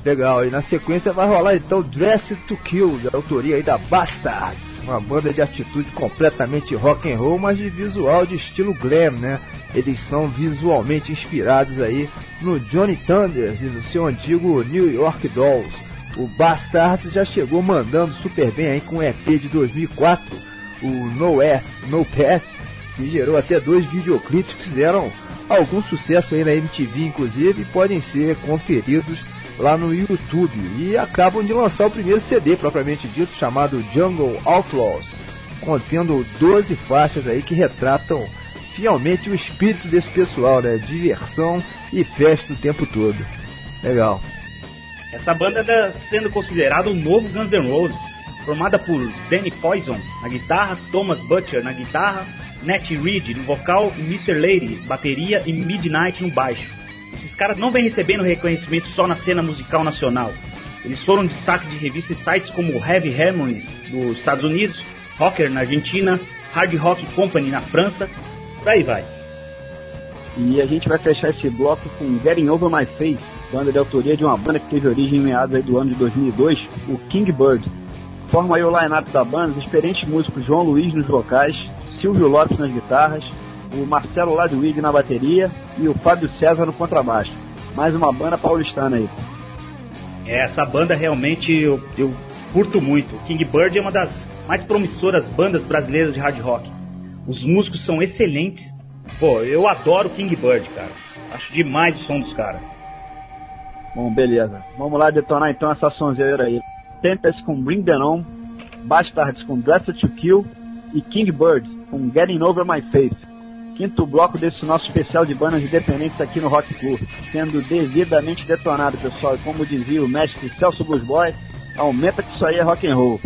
[SPEAKER 2] Legal, e na sequência vai rolar então Dressed to Kill, da autoria aí da Bastards, uma banda de atitude completamente rock and roll, mas de visual de estilo glam, né? Eles são visualmente inspirados aí no Johnny Thunders e no seu antigo New York Dolls. O Bastards já chegou mandando super bem aí com o EP de 2004, o No No Pass, que gerou até dois videoclipes que fizeram algum sucesso aí na MTV, inclusive, e podem ser conferidos lá no YouTube. E acabam de lançar o primeiro CD, propriamente dito, chamado Jungle Outlaws, contendo 12 faixas aí que retratam fielmente o espírito desse pessoal, né? Diversão e festa o tempo todo. Legal.
[SPEAKER 4] Essa banda está sendo considerada o novo Guns N' Roses, formada por Danny Poison na guitarra, Thomas Butcher na guitarra, Nat Reed no vocal e Mr. Lady, bateria e Midnight no baixo. Esses caras não vêm recebendo reconhecimento só na cena musical nacional. Eles foram destaque de revistas e sites como Heavy Harmonies dos Estados Unidos, Rocker na Argentina, Hard Rock Company na França, por aí vai.
[SPEAKER 3] E a gente vai fechar esse bloco com Getting Over My Face, banda de autoria de uma banda que teve origem em meados do ano de 2002, o King Bird. Forma aí o line-up da banda, os experientes músicos João Luiz nos vocais, Silvio Lopes nas guitarras, o Marcelo Ladwig na bateria e o Fábio César no contrabaixo. Mais uma banda paulistana aí.
[SPEAKER 4] É, essa banda realmente eu, eu curto muito. King Bird é uma das mais promissoras bandas brasileiras de hard rock. Os músicos são excelentes. Pô, eu adoro King Bird, cara. Acho demais o som dos caras.
[SPEAKER 6] Bom, beleza. Vamos lá detonar então essa sonzeira aí. Tempest com Bring Them On, Bastards com Dressed to Kill e King Bird com Getting Over My Face. Quinto bloco desse nosso especial de bandas independentes aqui no Rock Club, sendo devidamente detonado, pessoal. E como dizia o mestre Celso Blues Boy, aumenta que isso aí é rock and roll.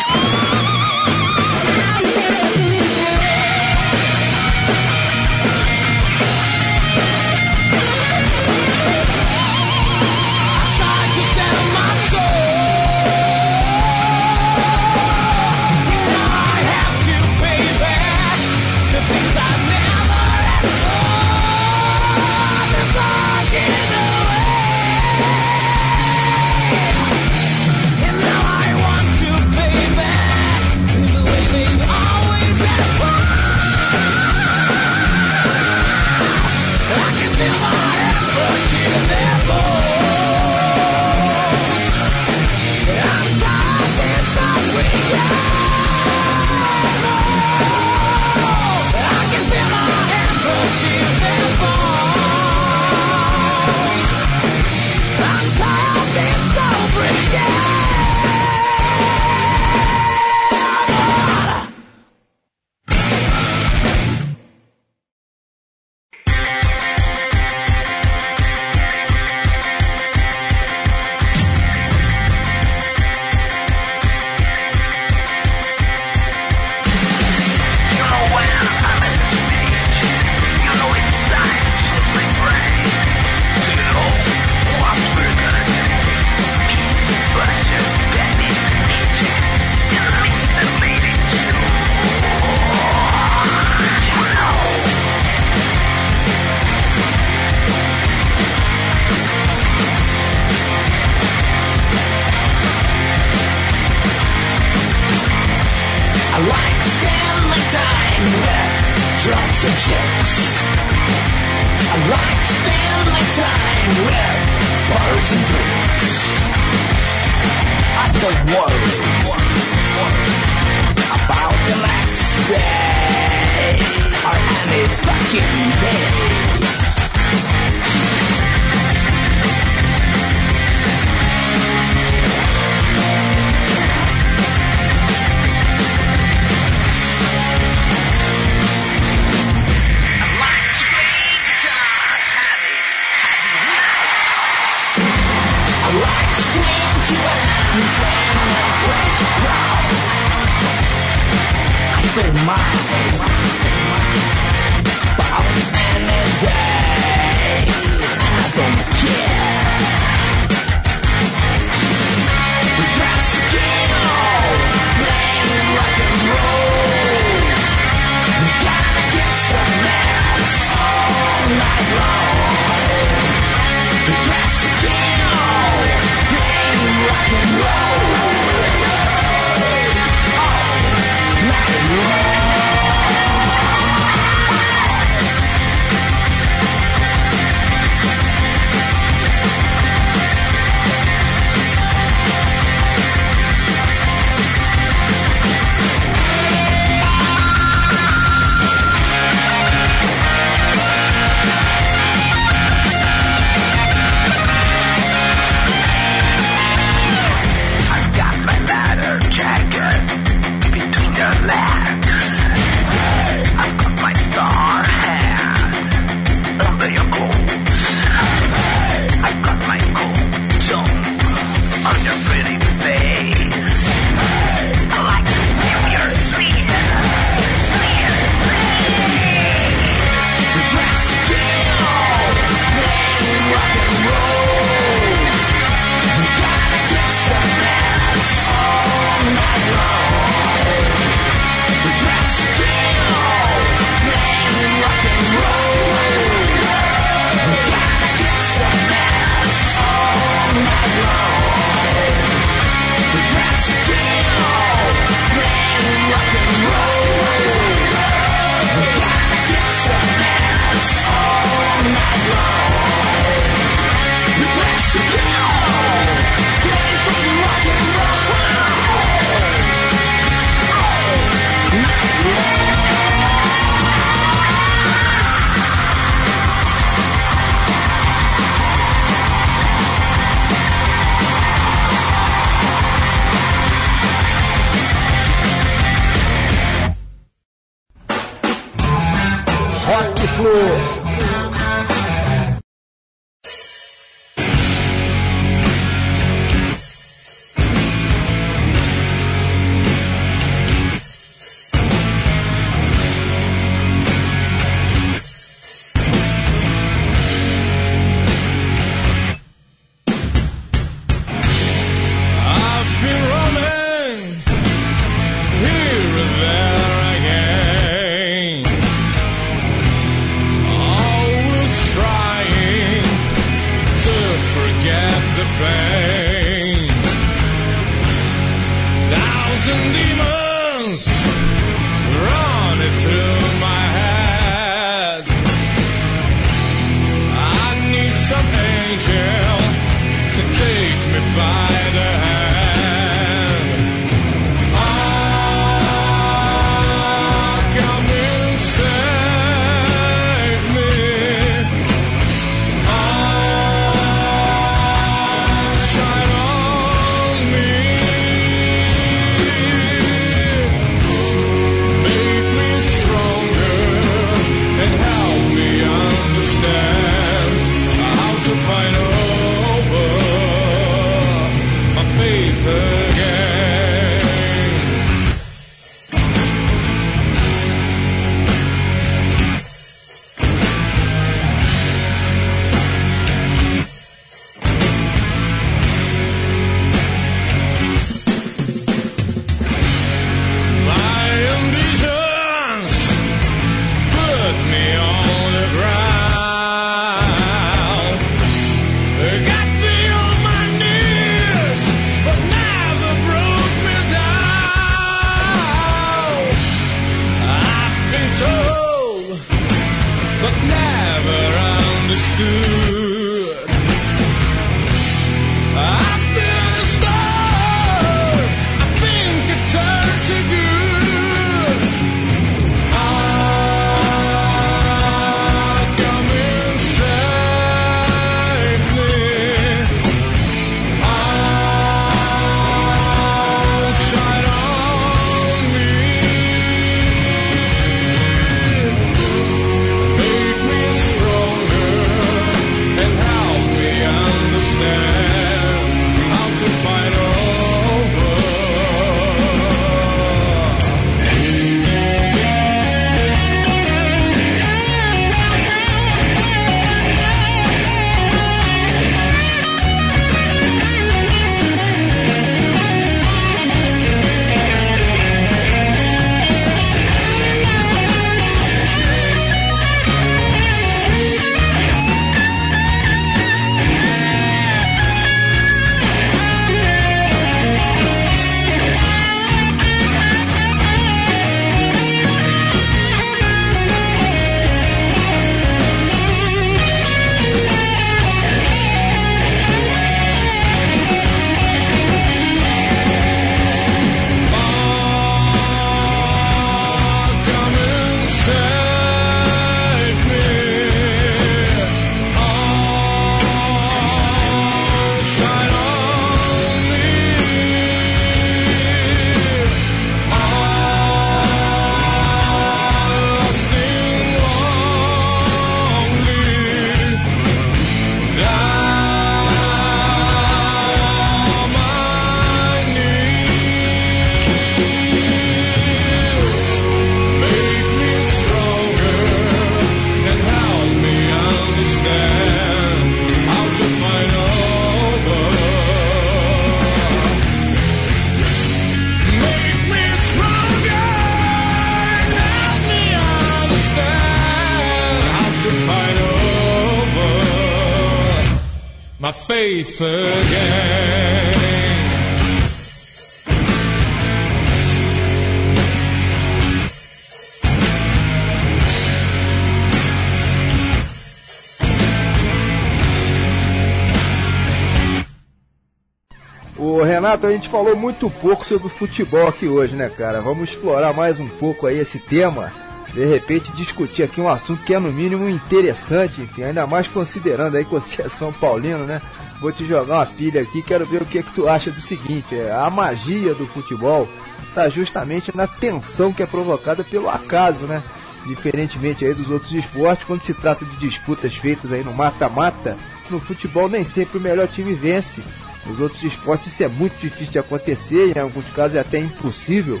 [SPEAKER 2] Renato, a gente falou muito pouco sobre futebol aqui hoje, né, cara? Vamos explorar mais um pouco aí esse tema. De repente discutir aqui um assunto que é no mínimo interessante, enfim, ainda mais considerando aí que você é São Paulino, né? Vou te jogar uma pilha aqui, quero ver o que, que tu acha do seguinte, é, a magia do futebol está justamente na tensão que é provocada pelo acaso, né? Diferentemente aí dos outros esportes, quando se trata de disputas feitas aí no mata-mata, no futebol nem sempre o melhor time vence. Nos outros esportes isso é muito difícil de acontecer, em alguns casos é até impossível.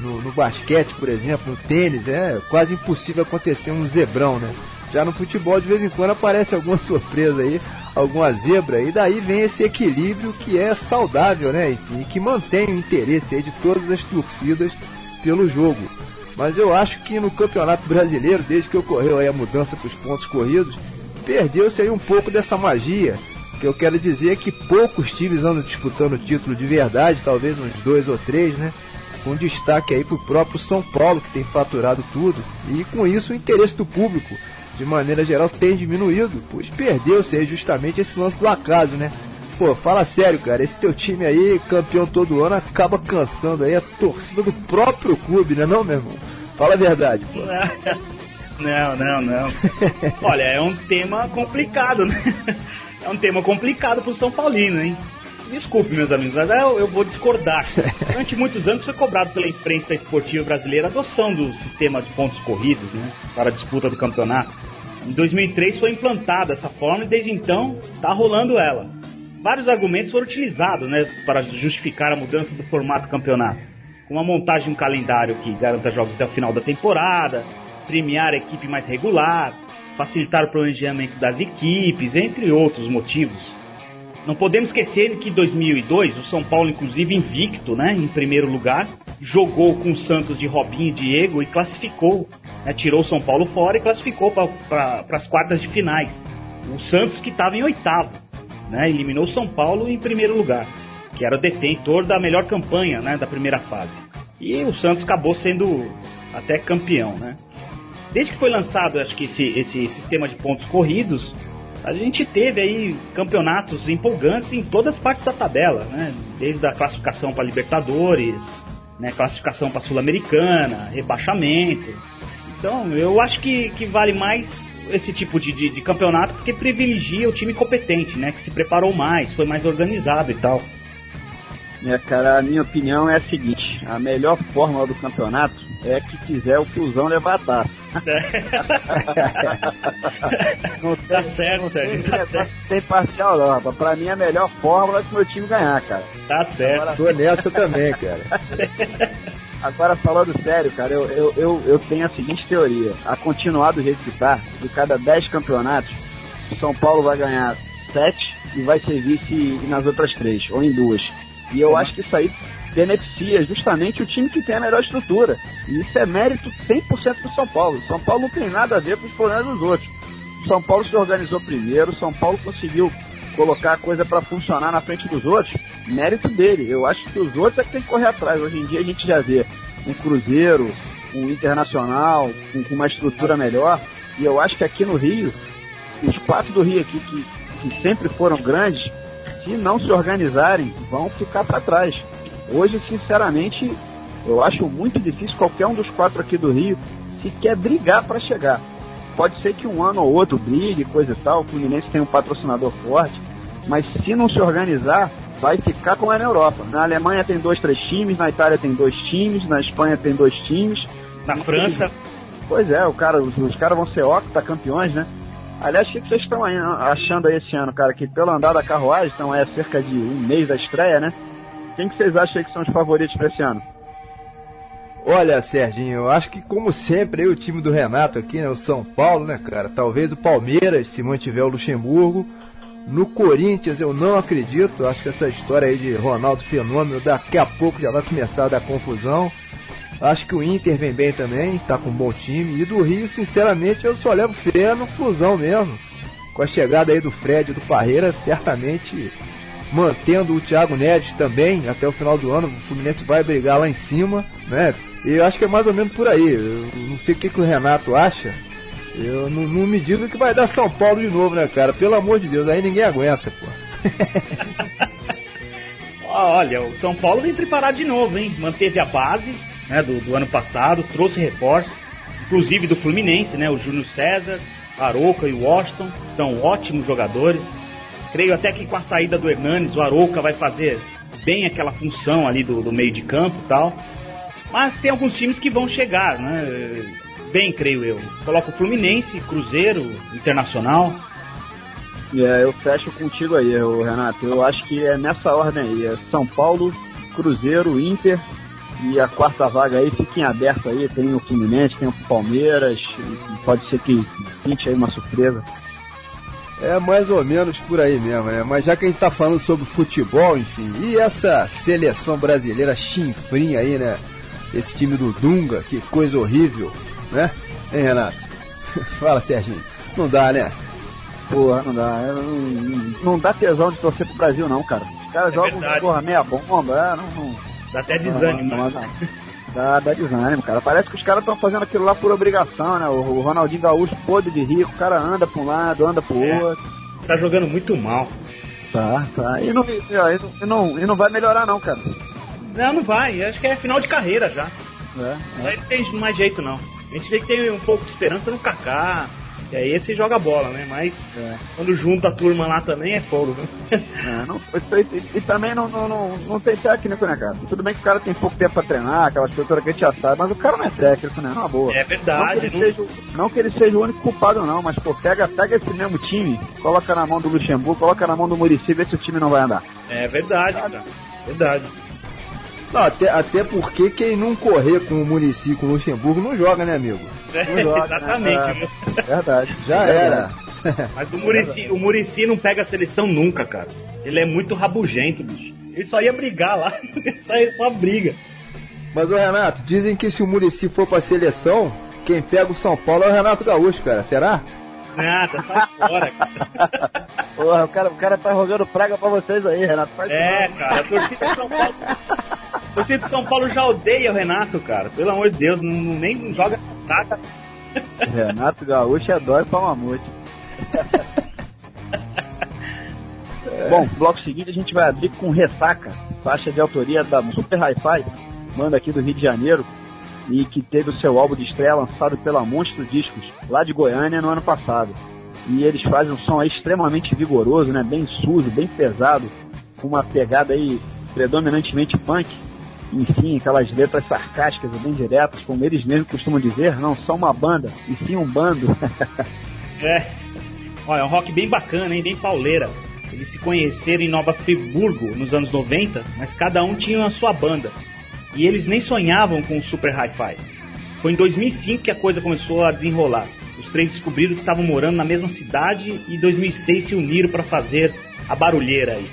[SPEAKER 2] No, no basquete, por exemplo, no tênis, é quase impossível acontecer um zebrão, né? Já no futebol, de vez em quando aparece alguma surpresa aí, alguma zebra, e daí vem esse equilíbrio que é saudável, né? Enfim, que mantém o interesse aí de todas as torcidas pelo jogo. Mas eu acho que no Campeonato Brasileiro, desde que ocorreu aí a mudança para os pontos corridos, perdeu-se aí um pouco dessa magia. O que eu quero dizer é que poucos times andam disputando o título de verdade, talvez uns dois ou três, né? Com destaque aí para o próprio São Paulo, que tem faturado tudo. E com isso o interesse do público, de maneira geral, tem diminuído, pois perdeu-se justamente esse lance do acaso, né? Pô, fala sério, cara, esse teu time aí, campeão todo ano, acaba cansando aí a torcida do próprio clube, né não, meu irmão? Fala a verdade, pô.
[SPEAKER 4] Não, não, não. Olha, é um tema complicado, né? É um tema complicado pro São Paulino, hein? Desculpe, meus amigos, mas eu, eu vou discordar. Durante muitos anos foi cobrado pela imprensa esportiva brasileira a adoção do sistema de pontos corridos, né? Para a disputa do campeonato. Em 2003 foi implantada essa forma e desde então está rolando ela. Vários argumentos foram utilizados né, para justificar a mudança do formato do campeonato, como a montagem de um calendário que garanta jogos até o final da temporada, premiar a equipe mais regular, facilitar o planejamento das equipes, entre outros motivos. Não podemos esquecer que em 2002 o São Paulo, inclusive invicto, né, em primeiro lugar, jogou com o Santos de Robinho e Diego e classificou, né, tirou o São Paulo fora e classificou para as quartas de finais. O Santos que estava em oitavo, né, eliminou o São Paulo em primeiro lugar, que era o detentor da melhor campanha né, da primeira fase. E o Santos acabou sendo até campeão, né? Desde que foi lançado, acho que esse, esse sistema de pontos corridos, a gente teve aí campeonatos empolgantes em todas as partes da tabela, né? Desde a classificação para Libertadores, né? classificação para Sul-Americana, rebaixamento. Então, eu acho que, que vale mais esse tipo de, de, de, campeonato porque privilegia o time competente, né? Que se preparou mais, foi mais organizado e tal.
[SPEAKER 3] É, cara, a minha opinião é a seguinte: a melhor fórmula do campeonato é que quiser o Fusão levar a taça.
[SPEAKER 4] não tem, tá certo, Sérgio. Tá certo.
[SPEAKER 3] Tem parcial não, rapaz. Pra mim a melhor fórmula é que meu time ganhar, cara.
[SPEAKER 4] Tá certo.
[SPEAKER 2] Agora, Tô nessa também, cara.
[SPEAKER 3] Agora, falando sério, cara, eu, eu, eu, eu, tenho a seguinte teoria. A continuar do jeito que tá, de cada 10 campeonatos, o São Paulo vai ganhar 7 e vai ser vice nas outras três, ou em duas. E eu acho que isso aí beneficia justamente o time que tem a melhor estrutura. E isso é mérito 100% do São Paulo. São Paulo não tem nada a ver com os problemas dos outros. São Paulo se organizou primeiro, São Paulo conseguiu colocar a coisa para funcionar na frente dos outros, mérito dele. Eu acho que os outros é que tem que correr atrás. Hoje em dia a gente já vê um Cruzeiro, um Internacional, com, uma estrutura melhor. E eu acho que aqui no Rio, os quatro do Rio aqui que, que sempre foram grandes, se não se organizarem, vão ficar para trás. Hoje, sinceramente, eu acho muito difícil qualquer um dos quatro aqui do Rio se quer brigar para chegar. Pode ser que um ano ou outro brigue, coisa e tal, o Fluminense tem um patrocinador forte, mas se não se organizar, vai ficar como é na Europa. Na Alemanha tem dois, três times, na Itália tem dois times, na Espanha tem dois times.
[SPEAKER 4] Na França?
[SPEAKER 3] Pois é, o cara, os, os caras vão ser campeões, né? Aliás, o que vocês estão achando aí esse ano, cara? Que pelo andar da carruagem, estão é cerca de um mês da estreia, né? Quem que vocês acham que são os favoritos para esse ano?
[SPEAKER 2] Olha, Serginho, eu acho que como sempre aí o time do Renato aqui, né, o São Paulo, né, cara? Talvez o Palmeiras, se mantiver o Luxemburgo. No Corinthians eu não acredito, acho que essa história aí de Ronaldo Fenômeno daqui a pouco já vai começar a dar confusão. Acho que o Inter vem bem também, tá com um bom time. E do Rio, sinceramente, eu só levo fé no Flusão mesmo. Com a chegada aí do Fred e do Parreira, certamente mantendo o Thiago Neves também até o final do ano, o Fluminense vai brigar lá em cima, né? E eu acho que é mais ou menos por aí. Eu não sei o que, que o Renato acha. Eu não, não me digo que vai dar São Paulo de novo, né, cara? Pelo amor de Deus, aí ninguém aguenta, pô.
[SPEAKER 4] Olha, o São Paulo vem preparado de novo, hein? Manteve a base né, do, do ano passado, trouxe reforços, inclusive do Fluminense, né? O Júnior César, Arouca e Washington, são ótimos jogadores. Creio até que com a saída do Hernanes, o Arouca vai fazer bem aquela função ali do, do meio de campo e tal. Mas tem alguns times que vão chegar, né? Bem, creio eu. Coloco o Fluminense, Cruzeiro, Internacional.
[SPEAKER 3] É, eu fecho contigo aí, Renato. Eu acho que é nessa ordem aí. É São Paulo, Cruzeiro, Inter e a quarta vaga aí fica em aberto aí. Tem o Fluminense, tem o Palmeiras. Pode ser que pinte aí uma surpresa.
[SPEAKER 2] É mais ou menos por aí mesmo, né? Mas já que a gente tá falando sobre futebol, enfim, e essa seleção brasileira chinfrinha aí, né? Esse time do Dunga, que coisa horrível, né? Hein, Renato? Fala, Serginho. Não dá, né?
[SPEAKER 3] Porra, não dá. Não, não, dá tesão de torcer pro Brasil, não, cara. Os caras é jogam porra, meia bomba, é, não, não,
[SPEAKER 4] Dá até desânimo. Não,
[SPEAKER 3] não, dá, dá desânimo, cara. Parece que os caras estão fazendo aquilo lá por obrigação, né? O, o Ronaldinho Gaúcho, podre de rico, o cara anda pra um lado, anda pro é. outro.
[SPEAKER 4] Tá jogando muito mal.
[SPEAKER 3] Tá, tá. E não, e, não, e não vai melhorar, não, cara.
[SPEAKER 4] Não, não vai. Acho que é final de carreira já. É, é. Não tem mais jeito, não. A gente vê que tem um pouco de esperança no Kaká, e aí esse joga bola, né? Mas é. quando junta a turma lá também é fogo, né?
[SPEAKER 3] É, não, e, e, também não, não, não, não, tem técnico, né, cara? Tudo bem que o cara tem pouco tempo pra treinar, aquelas coisas que a gente já sabe, mas o cara não é técnico, né? É uma boa.
[SPEAKER 4] É verdade.
[SPEAKER 3] Não que, ele, Seja, não que ele seja o único culpado, não, mas pô, pega, pega esse mesmo time, coloca na mão do Luxemburgo, coloca na mão do Murici e vê se o time não vai andar.
[SPEAKER 4] É verdade, cara. Verdade.
[SPEAKER 2] Não, até, até porque quem não correr com o município com o Luxemburgo não joga, né, amigo?
[SPEAKER 4] Não joga, Exatamente.
[SPEAKER 3] Né? É, verdade.
[SPEAKER 2] Já era.
[SPEAKER 4] Mas o Murici, o Murici não pega a seleção nunca, cara. Ele é muito rabugento, bicho. Ele só ia brigar lá. Ele só, só briga.
[SPEAKER 2] Mas, o Renato, dizem que se o Murici for pra seleção, quem pega o São Paulo é o Renato Gaúcho, cara. Será?
[SPEAKER 4] Nada, sai fora, cara.
[SPEAKER 3] Porra, o cara, o cara tá rogando praga pra vocês aí, Renato. Faz
[SPEAKER 4] é, cara, a torcida de São Paulo. A torcida de São Paulo já odeia o Renato, cara. Pelo amor de Deus, não, nem joga taca.
[SPEAKER 3] Renato Gaúcho adora pra mamute. Bom, bloco seguinte a gente vai abrir com Ressaca, faixa de autoria da Super Hi-Fi, banda aqui do Rio de Janeiro, e que teve o seu álbum de estreia lançado pela Monstro Discos, lá de Goiânia, no ano passado. E eles fazem um som extremamente vigoroso, né? bem sujo, bem pesado, com uma pegada aí predominantemente punk. Enfim, aquelas letras sarcásticas e bem diretas, como eles mesmos costumam dizer, não são uma banda, e sim um bando.
[SPEAKER 4] é. Olha, é um rock bem bacana, hein? Bem pauleira. Eles se conheceram em Nova Friburgo nos anos 90, mas cada um tinha a sua banda e eles nem sonhavam com o Super Hi-Fi. Foi em 2005 que a coisa começou a desenrolar. Os três descobriram que estavam morando na mesma cidade e em 2006 se uniram para fazer a barulheira aí.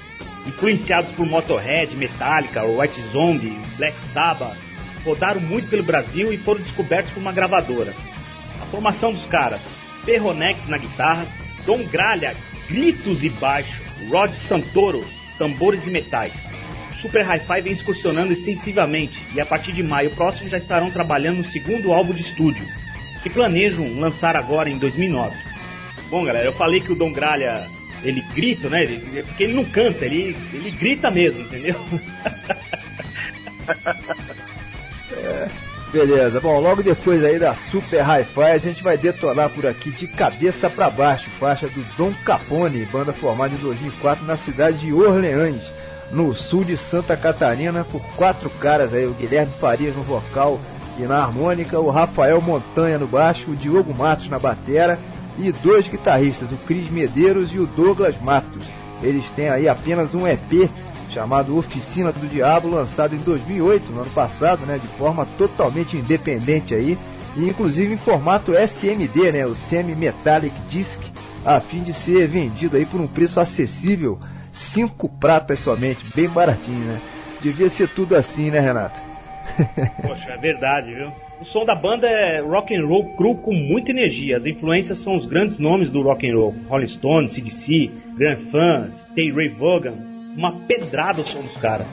[SPEAKER 4] Influenciados por Motorhead, Metallica, White Zombie, Black Sabbath, rodaram muito pelo Brasil e foram descobertos por uma gravadora. A formação dos caras: Perronex na guitarra, Dom Gralha, gritos e baixo, Rod Santoro, tambores e metais. Super Hi-Fi vem excursionando extensivamente e a partir de maio próximo já estarão trabalhando no segundo álbum de estúdio, que planejam lançar agora em 2009. Bom, galera, eu falei que o Dom Gralha ele grita, né? Ele, porque ele não canta, ele, ele grita mesmo, entendeu?
[SPEAKER 2] é, beleza, bom, logo depois aí da Super Hi-Fi a gente vai detonar por aqui de cabeça para baixo, faixa do Dom Capone, banda formada em 2004 na cidade de Orleans no sul de Santa Catarina por quatro caras aí, o Guilherme Farias no vocal e na harmônica, o Rafael Montanha no baixo, o Diogo Matos na batera e dois guitarristas, o Cris Medeiros e o Douglas Matos. Eles têm aí apenas um EP chamado Oficina do Diabo, lançado em 2008, no ano passado, né, de forma totalmente independente aí, e inclusive em formato SMD, né, o Semi Metallic Disc, a fim de ser vendido aí por um preço acessível cinco pratas somente, bem baratinho, né? Devia ser tudo assim, né, Renato?
[SPEAKER 4] Poxa, é verdade, viu? O som da banda é rock and roll cru com muita energia. As influências são os grandes nomes do rock and roll: Rolling Stones, CDC, Grand Fan, Stay Ray Vaughan. Uma pedrada o som dos caras.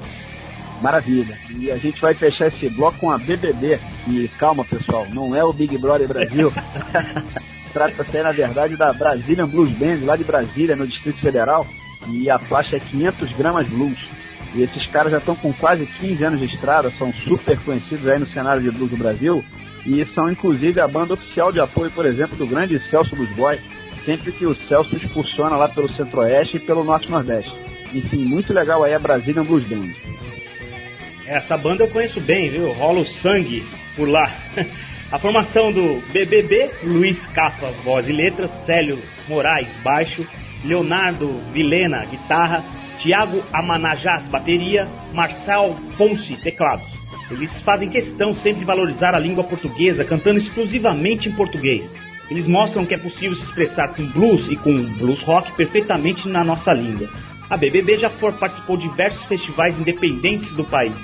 [SPEAKER 3] Maravilha. E a gente vai fechar esse bloco com a BBB. E calma, pessoal, não é o Big Brother Brasil. Trata-se, na verdade, da Brazilian Blues Band, lá de Brasília, no Distrito Federal. E a faixa é 500 gramas blues. E esses caras já estão com quase 15 anos de estrada, são super conhecidos aí no cenário de blues do Brasil. E são, inclusive, a banda oficial de apoio, por exemplo, do grande Celso Blues Boy, sempre que o Celso expulsiona lá pelo Centro-Oeste e pelo Norte-Nordeste. Enfim, muito legal aí a Brazilian Blues Band.
[SPEAKER 4] Essa banda eu conheço bem, viu? Rola o sangue por lá. A formação do BBB, Luiz Capa, voz e letras, Célio Moraes, baixo, Leonardo Vilena, guitarra, Tiago Amanajás, bateria, Marcel Ponce, teclados. Eles fazem questão sempre de valorizar a língua portuguesa, cantando exclusivamente em português. Eles mostram que é possível se expressar com blues e com blues rock perfeitamente na nossa língua. A BBB já participou de diversos festivais independentes do país.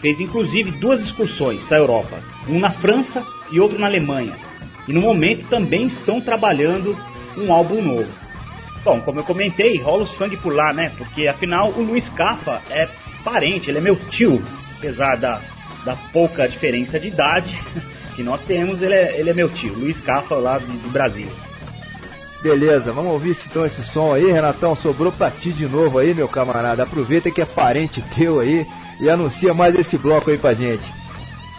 [SPEAKER 4] Fez inclusive duas excursões à Europa, um na França e outro na Alemanha. E no momento também estão trabalhando um álbum novo. Bom, como eu comentei, rola o sangue por lá, né? Porque afinal o Luiz Caffa é parente, ele é meu tio, apesar da, da pouca diferença de idade que nós temos, ele é, ele é meu tio, Luiz Caffa lá do, do Brasil.
[SPEAKER 2] Beleza, vamos ouvir então esse som aí, Renatão. Sobrou pra ti de novo aí, meu camarada. Aproveita que é parente teu aí e anuncia mais esse bloco aí pra gente.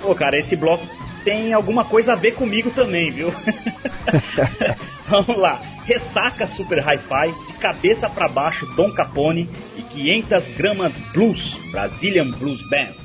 [SPEAKER 4] Pô, cara, esse bloco tem alguma coisa a ver comigo também, viu? Vamos lá. Ressaca Super Hi-Fi, de cabeça para baixo Dom Capone e 500 gramas Blues, Brazilian Blues Band.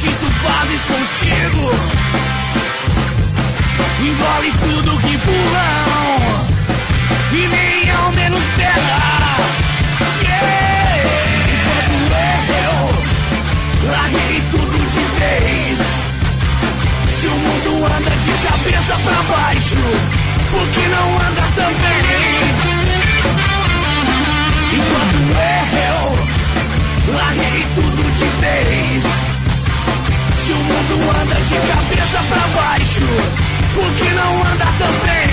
[SPEAKER 6] Que tu fazes contigo? Engole tudo que empurram e nem ao menos pega. Enquanto eu larguei tudo de vez. Se o mundo anda de cabeça pra baixo, por que não anda também? Mundo anda de cabeça pra baixo, por que não anda também?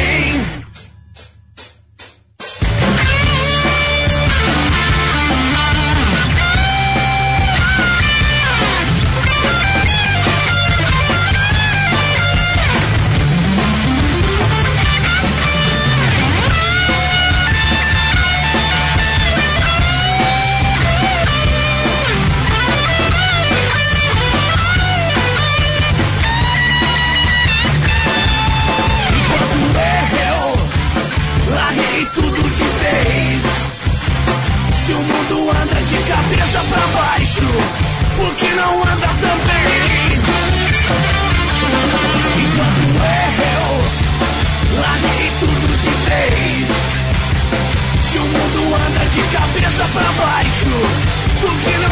[SPEAKER 6] Pra baixo, por que não anda também? Enquanto eu larguei tudo de vez. Se o mundo anda de cabeça pra baixo, por que não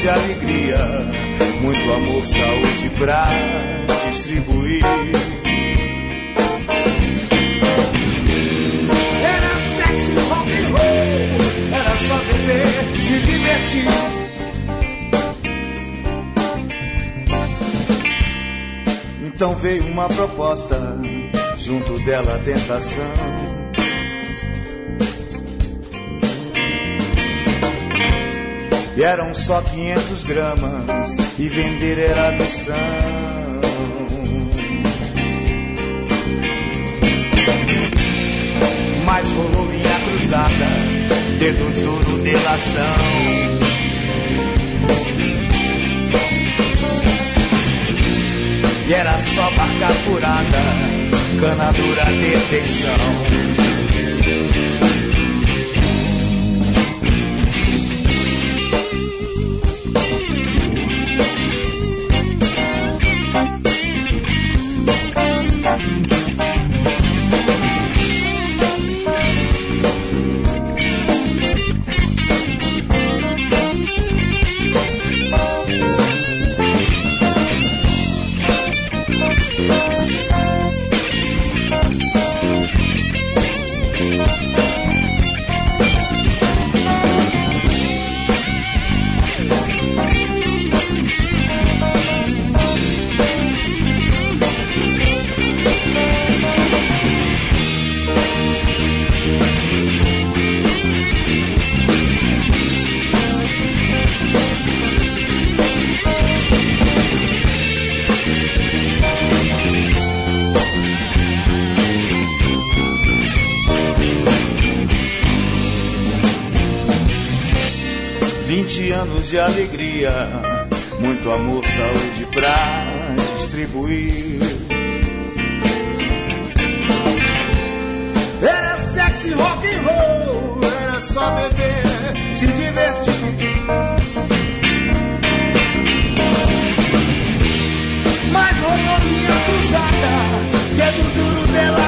[SPEAKER 7] De alegria, muito amor, saúde pra distribuir. Era sexo, rock and roll, era só beber, se divertir. Então veio uma proposta, junto dela a tentação. Eram só 500 gramas e vender era missão. Mas rolou minha cruzada, dedo duro, delação. E era só barca furada, cana dura, detenção. Música muito amor, saúde pra distribuir.
[SPEAKER 1] Era sexy rock and roll, era só beber, se divertir. Mas rolou minha cruzada, que é do duro delação.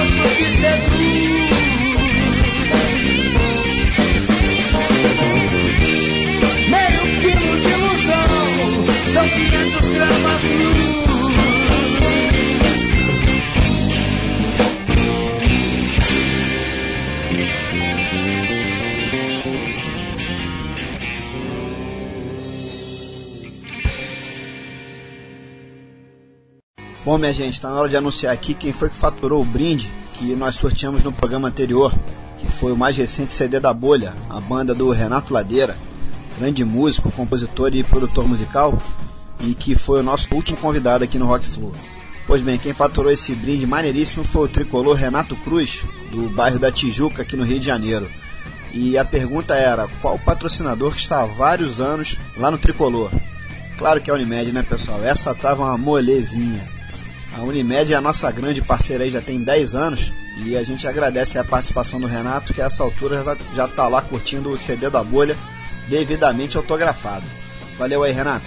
[SPEAKER 1] falso que seduz. Meio quilo de ilusão, são 500 gramas de
[SPEAKER 8] Bom, minha gente, está na hora de anunciar aqui quem foi que faturou o brinde que nós sorteamos no programa anterior, que foi o mais recente CD da Bolha, a banda do Renato Ladeira, grande músico, compositor e produtor musical, e que foi o nosso último convidado aqui no Rock Flu. Pois bem, quem faturou esse brinde maneiríssimo foi o tricolor Renato Cruz, do bairro da Tijuca, aqui no Rio de Janeiro. E a pergunta era: qual patrocinador que está há vários anos lá no tricolor? Claro que é a Unimed, né, pessoal? Essa tava uma molezinha. A Unimed é a nossa grande parceira aí, já tem 10 anos. E a gente agradece a participação do Renato, que a essa altura já está lá curtindo o CD da bolha, devidamente autografado. Valeu aí, Renato.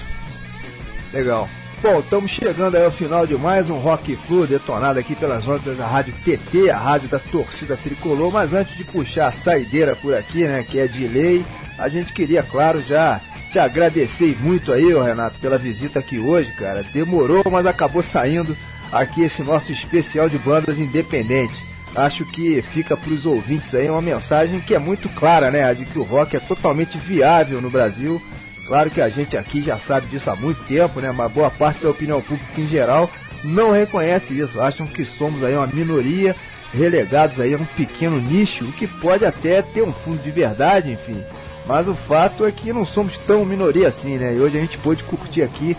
[SPEAKER 2] Legal. Bom, estamos chegando aí ao final de mais um Rock Flu detonado aqui pelas ondas da Rádio TT, a rádio da torcida tricolor. Mas antes de puxar a saideira por aqui, né, que é de lei, a gente queria, claro, já te agradecer muito aí, Renato, pela visita aqui hoje, cara. Demorou, mas acabou saindo aqui esse nosso especial de bandas independentes. Acho que fica para os ouvintes aí uma mensagem que é muito clara, né? De que o rock é totalmente viável no Brasil. Claro que a gente aqui já sabe disso há muito tempo, né? Mas boa parte da opinião pública em geral não reconhece isso. Acham que somos aí uma minoria, relegados aí a um pequeno nicho, o que pode até ter um fundo de verdade, enfim. Mas o fato é que não somos tão minoria assim, né? E hoje a gente pôde curtir aqui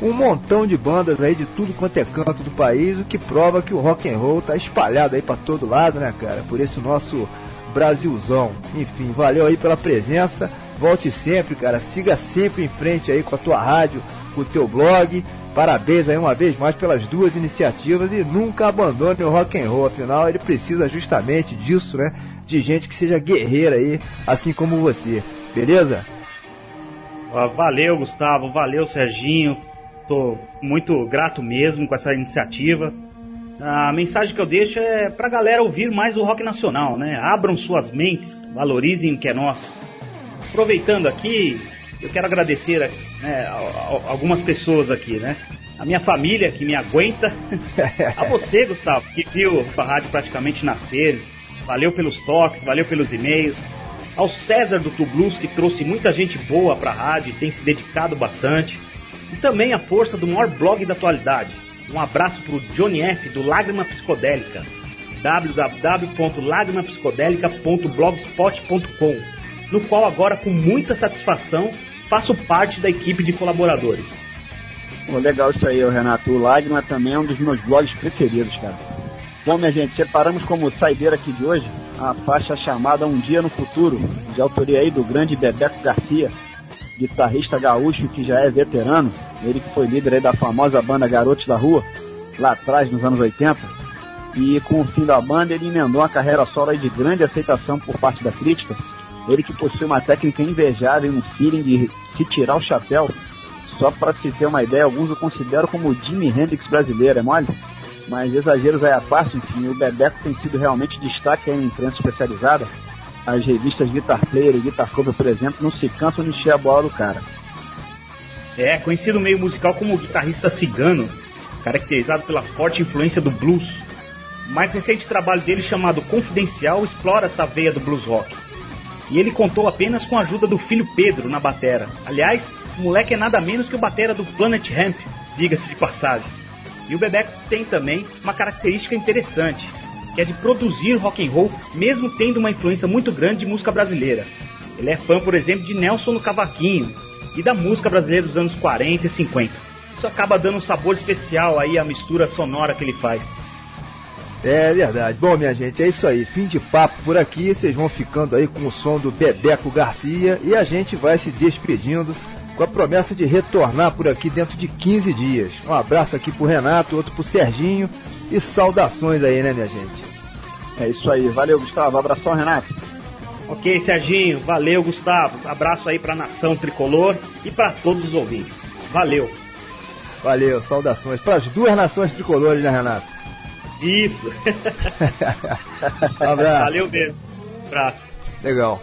[SPEAKER 2] um montão de bandas aí de tudo quanto é canto do país, o que prova que o rock and roll tá espalhado aí para todo lado, né, cara? Por esse nosso Brasilzão. Enfim, valeu aí pela presença. Volte sempre, cara. Siga sempre em frente aí com a tua rádio, com o teu blog. Parabéns aí uma vez mais pelas duas iniciativas e nunca abandone o rock and roll. Afinal, ele precisa justamente disso, né? De gente que seja guerreira aí, assim como você. Beleza?
[SPEAKER 4] Valeu, Gustavo. Valeu, Serginho. Tô muito grato mesmo com essa iniciativa. A mensagem que eu deixo é pra galera ouvir mais o rock nacional, né? Abram suas mentes, valorizem o que é nosso. Aproveitando aqui, eu quero agradecer né, a- a- algumas pessoas aqui, né? A minha família que me aguenta. a você, Gustavo, que viu a rádio praticamente nascer. Valeu pelos toques, valeu pelos e-mails. Ao César do Tublus, que trouxe muita gente boa pra rádio e tem se dedicado bastante. E também a força do maior blog da atualidade. Um abraço pro Johnny F. do Lágrima Psicodélica. www.lagrimapsicodélica.blogspot.com no qual agora com muita satisfação faço parte da equipe de colaboradores.
[SPEAKER 3] Pô, legal isso aí, Renato. O Lágrima também é um dos meus blogs preferidos, cara. Bom, minha gente, separamos como saideira aqui de hoje a faixa chamada Um Dia no Futuro, de autoria aí do grande Bebeco Garcia, guitarrista gaúcho que já é veterano, ele que foi líder da famosa banda Garotos da Rua, lá atrás, nos anos 80. E com o fim da banda, ele emendou uma carreira solo de grande aceitação por parte da crítica. Ele que possui uma técnica invejável e um feeling de se tirar o chapéu. Só para se ter uma ideia, alguns o consideram como o Jimi Hendrix brasileiro, é mole? Mas exageros aí à parte, enfim, o Bebeco tem sido realmente destaque aí na imprensa especializada. As revistas Guitar Player e Guitar Cover, por exemplo, não se cansam de encher a bola do cara.
[SPEAKER 4] É, conhecido no meio musical como guitarrista cigano, caracterizado pela forte influência do blues. O mais recente trabalho dele, chamado Confidencial, explora essa veia do blues rock. E ele contou apenas com a ajuda do filho Pedro na batera. Aliás, o moleque é nada menos que o batera do Planet Hemp, diga-se de passagem. E o Bebeco tem também uma característica interessante, que é de produzir rock and roll, mesmo tendo uma influência muito grande de música brasileira. Ele é fã, por exemplo, de Nelson no Cavaquinho e da música brasileira dos anos 40 e 50. Isso acaba dando um sabor especial aí à mistura sonora que ele faz.
[SPEAKER 9] É verdade. Bom, minha gente, é isso aí. Fim de papo por aqui. Vocês vão ficando aí com o som do Bebeco Garcia e a gente vai se despedindo com a promessa de retornar por aqui dentro de 15 dias. Um abraço aqui pro Renato, outro pro Serginho e saudações aí, né, minha gente?
[SPEAKER 3] É isso aí. Valeu, Gustavo. Abração, Renato.
[SPEAKER 4] Ok, Serginho. Valeu, Gustavo. Abraço aí pra nação tricolor e para todos os ouvintes. Valeu.
[SPEAKER 9] Valeu, saudações para as duas nações tricolores, né, Renato?
[SPEAKER 4] Isso.
[SPEAKER 9] Um abraço.
[SPEAKER 4] Valeu mesmo. Abraço.
[SPEAKER 9] Legal.